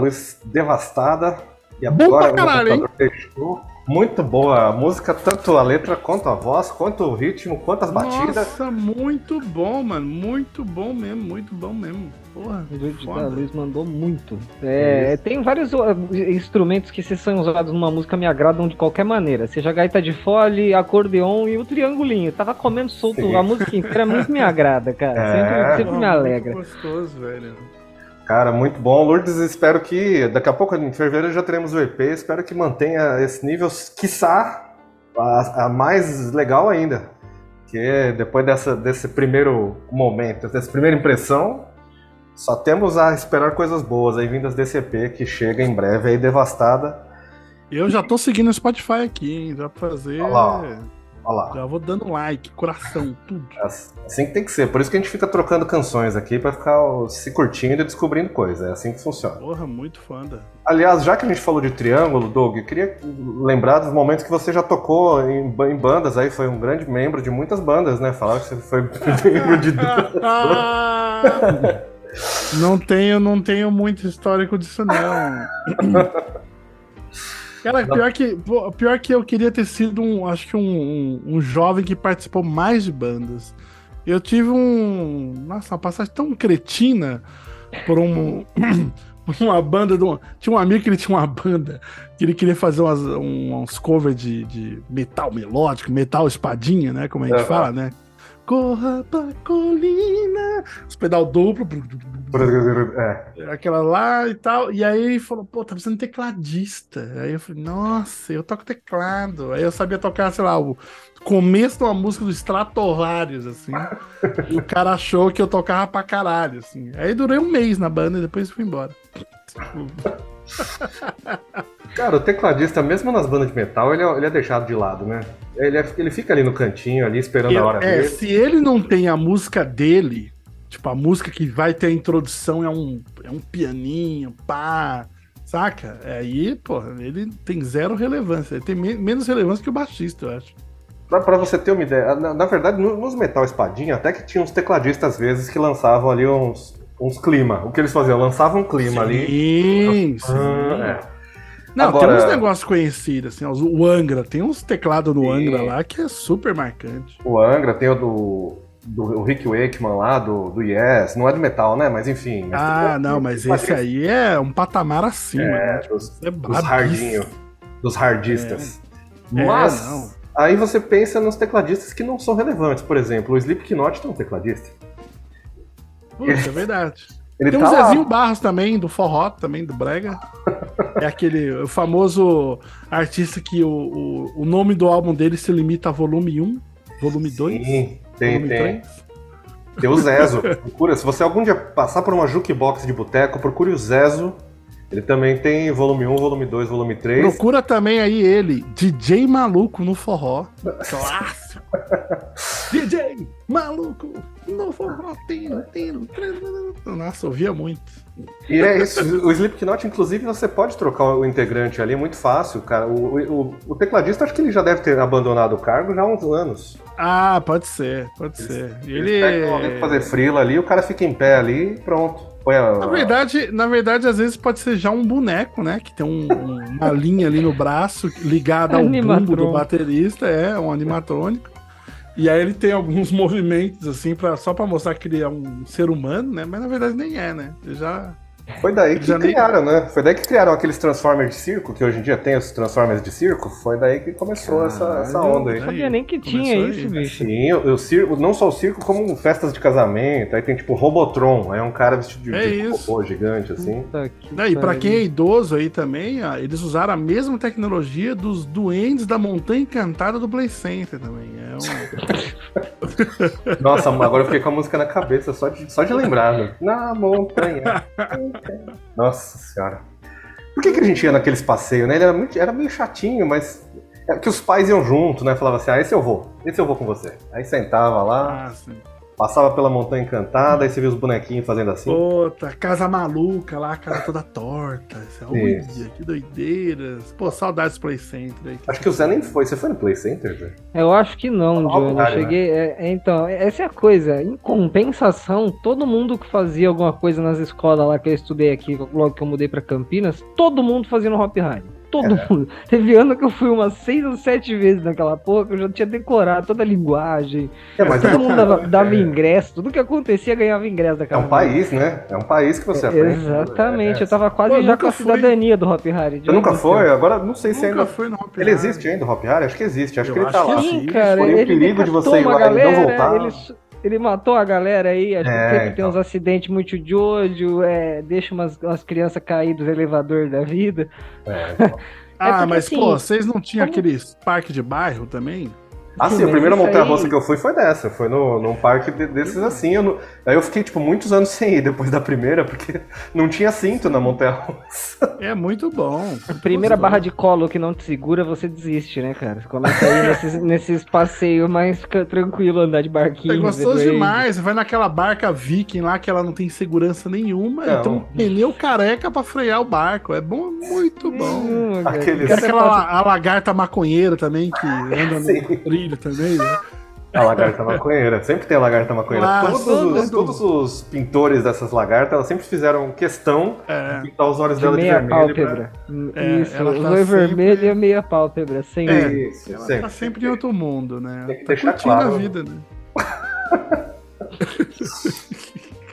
Luz devastada. E Bom agora meu hein? computador fechou. Muito boa a música, tanto a letra quanto a voz, quanto o ritmo, quanto as batidas. Nossa, muito bom, mano. Muito bom mesmo, muito bom mesmo. Porra, O Lorde da. Luz mandou muito. É, tem vários instrumentos que se são usados numa música me agradam de qualquer maneira. Seja gaita de fole, acordeon e o triangulinho. Tava comendo solto Sim. a música inteira, muito me agrada, cara. É. Sempre, sempre me alegra. Muito gostoso, velho. Cara, muito bom. Lourdes, espero que daqui a pouco, em fevereiro, já teremos o EP. Espero que mantenha esse nível, quiçá, a, a mais legal ainda. Que depois dessa, desse primeiro momento, dessa primeira impressão, só temos a esperar coisas boas aí vindas desse EP que chega em breve aí devastada. Eu já tô seguindo o Spotify aqui, hein? Já pra fazer. Olha lá, Olha lá. Já vou dando like, coração, tudo. Assim que tem que ser. Por isso que a gente fica trocando canções aqui pra ficar se curtindo e descobrindo coisas. É assim que funciona. Porra, muito foda. Aliás, já que a gente falou de triângulo, Doug, eu queria lembrar dos momentos que você já tocou em, em bandas aí, foi um grande membro de muitas bandas, né? Falaram que você foi membro de não tenho, não tenho muito histórico disso, não. Cara, pior que, pior que eu queria ter sido um, acho que um, um, um jovem que participou mais de bandas. Eu tive um, nossa, uma passagem tão cretina por um, uma banda de um, tinha um amigo que ele tinha uma banda que ele queria fazer umas, um- uns covers de, de metal melódico, metal espadinha, né, como a gente fala, né? Corra pra colina, os pedal duplo, É, aquela lá e tal. E aí ele falou, pô, tá precisando de tecladista. Aí eu falei, nossa, eu toco teclado. Aí eu sabia tocar, sei lá, o começo de uma música do Stratovarius, assim. e o cara achou que eu tocava pra caralho, assim. Aí durei um mês na banda e depois fui embora. Cara, o tecladista, mesmo nas bandas de metal, ele é, ele é deixado de lado, né? Ele, é- ele fica ali no cantinho, ali, esperando a hora é, dele. se ele não tem a música dele, tipo, a música que vai ter a introdução é um, é um pianinho, pá, saca? Aí, pô, ele tem zero relevância. Ele tem me- menos relevância que o baixista, eu acho. Pra, pra você ter uma ideia, na, na verdade, no- nos metal espadinha, até que tinha uns tecladistas às vezes que lançavam ali uns, uns clima. O que eles faziam? Lançavam um clima ali. Sim, sim. Ah, é. Não, Agora- tem uns negócios conhecidos, assim, ó, o Angra, tem uns teclados no Sim. Angra lá que é super marcante. O Angra, tem o do, do o Rick Wakeman lá, do, do Yes. Não é do metal, né? Mas enfim. Ah, não, mas esse aí é um patamar acima, né? É, Tipo, dos, é dos hardinhos. Dos hardistas. É, Mas, não. aí você pensa nos tecladistas que não são relevantes. Por exemplo, o Slipknot tem um tecladista. Putz, é verdade. Ele Tem tá o lá. Zezinho Barros também, do forró, também, do Brega. É aquele famoso artista que o, o, o nome do álbum dele se limita a volume 1, volume 2, Sim, tem, volume tem. 3. Tem o Zezo. Procura, se você algum dia passar por uma jukebox de boteco, procure o Zezo. Ele também tem volume 1, volume 2, volume 3. Procura também aí ele, DJ Maluco no forró. Clássico. DJ Maluco no forró. Tino, tino, tino. Nossa, ouvia muito. E é isso. O Slipknot, inclusive, você pode trocar o integrante ali, é muito fácil, cara. O, o, o tecladista, acho que ele já deve ter abandonado o cargo já há uns anos. Ah, pode ser, pode ser. Ele Ele. pega alguém pra fazer frila ali, o cara fica em pé ali e pronto. Põe a, Na verdade, na verdade, às vezes pode ser já um boneco, né? Que tem um- um- uma linha ali no braço ligada ao bumbo do baterista, é um animatrônico. E aí ele tem alguns movimentos assim para só pra mostrar que ele é um ser humano, né? Mas na verdade nem é, né? Ele já Foi daí que Já nem- criaram, né? Foi daí que criaram aqueles Transformers de circo, que hoje em dia tem os Transformers de circo. Foi daí que começou essa, essa Caralho, onda aí. Não sabia nem que Começou tinha aí. isso, bicho. Sim, o, o circo, não só o circo, como festas de casamento. Aí tem tipo Robotron, é um cara vestido de, É de isso. robô gigante, assim. Puta que e pra quem é idoso aí também, ó, eles usaram a mesma tecnologia dos duendes da Montanha Encantada do Play Center também. Nossa, agora eu fiquei com a música na cabeça, só de, só de lembrar. né? Na montanha. Nossa senhora. Por que, que a gente ia naqueles passeios, né? Ele era, muito, era meio chatinho, mas. É que os pais iam junto, né? Falava assim, ah, esse eu vou, esse eu vou com você. Aí sentava lá, Ah, sim. Passava pela Montanha Encantada, aí você via os bonequinhos fazendo assim. Puta, casa maluca lá, a casa toda torta. Olha, Isso. que doideiras. Pô, saudades do Play Center aí. Acho que o Zé nem foi. Você foi no Play Center, Zé? Eu acho que não, Johnny. Eu contrário, né? cheguei. é, é, então, essa é a coisa. Em compensação, todo mundo que fazia alguma coisa nas escolas lá que eu estudei aqui, logo que eu mudei pra Campinas, todo mundo fazia no Hop Harry. Todo É. mundo. Teve ano que eu fui umas seis ou sete vezes naquela porra, que eu já tinha decorado toda a linguagem. É, mas Todo mundo dava, dava é, ingresso, tudo que acontecia ganhava ingresso é daquela um país, né? É um país que você É, aprende. Exatamente, É. eu tava quase Pô, já com a fui. cidadania do Hop Harry. Você nunca foi? Agora não sei se Nunca ainda. fui no Hop Ele existe ainda, o Hop Harry? Acho que existe. Acho Eu que ele acho tá que lá. sim. Cara, o ele perigo de você ir lá e não voltar. Ele, ele matou a galera aí, acho É, que sempre tem então. uns acidentes muito de olho, é, deixa umas, umas crianças cair dos elevadores da vida. É, então. Ah, porque, mas assim, pô, vocês não tinham como- aqueles parque de bairro também? Ah, sim, a mas primeira isso montanha aí- russa que eu fui foi dessa. Foi no, num parque de- desses assim. Eu não- Aí eu fiquei, tipo, muitos anos sem ir depois da primeira, porque não tinha cinto na montanha russa. É muito bom. A primeira barra de colo que não te segura, você desiste, né, cara? Você começa a ir nesses, nesses passeios mais fica tranquilo andar de barquinho. É gostoso depois- demais. Você vai naquela barca viking lá que ela não tem segurança nenhuma. Não. Então, pneu careca pra frear o barco. É bom, muito bom. Hum. Aqueles- aquela a lagarta maconheira também, que anda no Trilho também, né? A lagarta maconheira. Sempre tem a lagarta maconheira. Ah, todos, todo- os, todos os pintores dessas lagartas, elas sempre fizeram questão É. de pintar os olhos De dela de meia vermelho. pálpebra. É, Isso, ela tá olho sempre- vermelho e meia pálpebra. Sem Pra... É. Isso, Ela sempre. tá sempre em outro mundo, né? Tem que Tá deixar curtindo claro. a vida, né?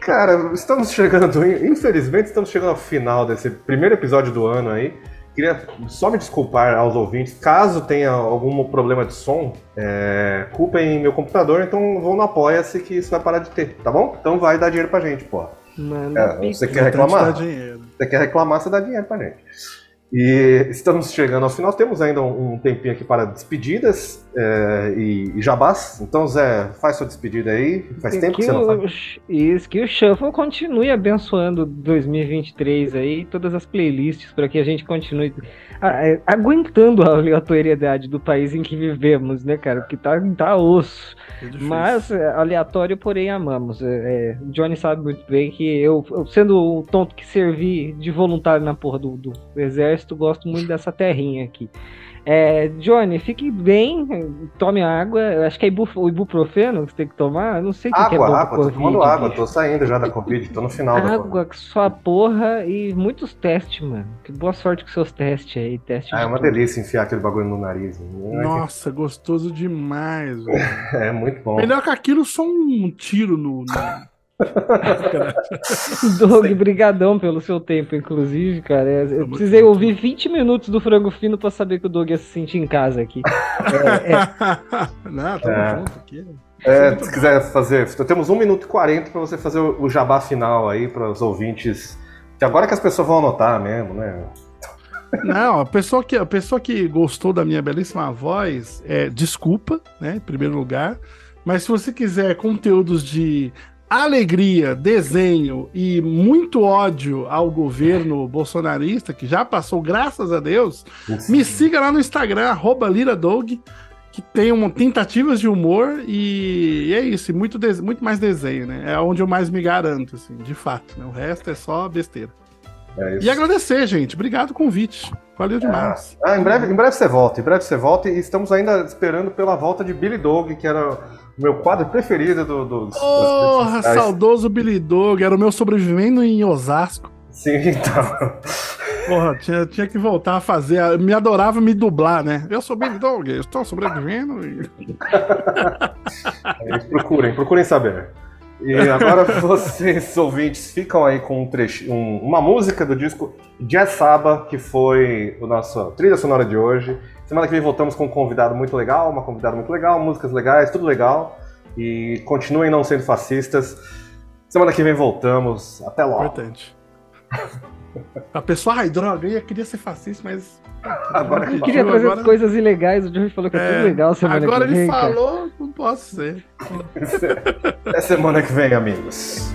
Cara, estamos chegando, infelizmente, estamos chegando ao final desse primeiro episódio do ano aí. Queria só me desculpar aos ouvintes, caso tenha algum problema de som, é, culpem meu computador, então vão no Apoia-se que isso vai parar de ter, tá bom? Então vai dar dinheiro pra gente, pô. Manda É, você quer reclamar? Você quer reclamar, você dá dinheiro pra gente. E estamos chegando ao final, temos ainda um um tempinho aqui para despedidas é, e, e jabás. Então, Zé, faz sua despedida aí. Faz E tempo que que você não faz. o, Isso, que o Shuffle continue abençoando 2023 aí, todas as playlists, para que a gente continue é, aguentando a aleatoriedade do país em que vivemos, né, cara? Porque tá, tá osso. É. Mas é, aleatório, porém amamos. É, é, o Johnny sabe muito bem que eu, eu, sendo o tonto que servi de voluntário na porra do, do exército, gosto muito dessa terrinha aqui. É, Johnny, fique bem, tome água. Eu acho que é o ibuprofeno que você tem que tomar. Eu não sei o que, que é bom Água, água, tô Covid, tomando água, tô saindo já da Covid, tô no final da Covid. Água, sua porra e muitos testes, mano. Que boa sorte com seus testes aí. Teste Ah, é uma tudo. delícia enfiar aquele bagulho no nariz. né? Nossa, gostoso demais. velho. É muito bom. Melhor que aquilo, só um tiro no. no- Doug, brigadão pelo seu tempo, inclusive, cara. Eu precisei ouvir 20 minutos do Frango Fino pra saber que o Doug ia se sentir em casa aqui. É, é, Não, tamo É. junto aqui. É, se quiser fazer, temos 1 minuto e 40 pra você fazer o o jabá final aí para os ouvintes. Que agora que as pessoas vão anotar mesmo, né? Não, a pessoa que, a pessoa que gostou da minha belíssima voz, é, desculpa, né, em primeiro lugar. Mas se você quiser conteúdos de alegria, desenho e muito ódio ao governo bolsonarista, que já passou, graças a Deus, me siga lá no Instagram, arroba liradog, que tem uma, tentativas de humor e, e é isso, muito, muito mais desenho, né? É onde eu mais me garanto, assim, de fato. Né? O resto é só besteira. É isso. E agradecer, gente. Obrigado o convite. Valeu demais. Ah, em breve, em breve você volta, em breve você volta e estamos ainda esperando pela volta de Billy Dog, que era meu quadro preferido do, do, Porra, saudoso Billy Dog. Era o meu sobrevivendo em Osasco. Sim, então. Porra, tinha, tinha que voltar a fazer. Me adorava me dublar, né? Eu sou Billy Dog, eu estou sobrevivendo. E... É, procurem, procurem saber. E agora vocês, ouvintes, ficam aí com um trecho, um- uma música do disco Jazz Saba, que foi o nosso trilha sonora de hoje. Semana que vem voltamos com um convidado muito legal, uma convidada muito legal, músicas legais, tudo legal. E continuem não sendo fascistas. Semana que vem voltamos. Até logo. Importante. A pessoa, ai, droga, eu ia- queria ser fascista, mas. Agora que eu queria Agora- trazer coisas ilegais, o Johnny falou que é, É, tudo legal semana Agora que vem. ele cara. falou, não posso ser. Até semana que vem, amigos.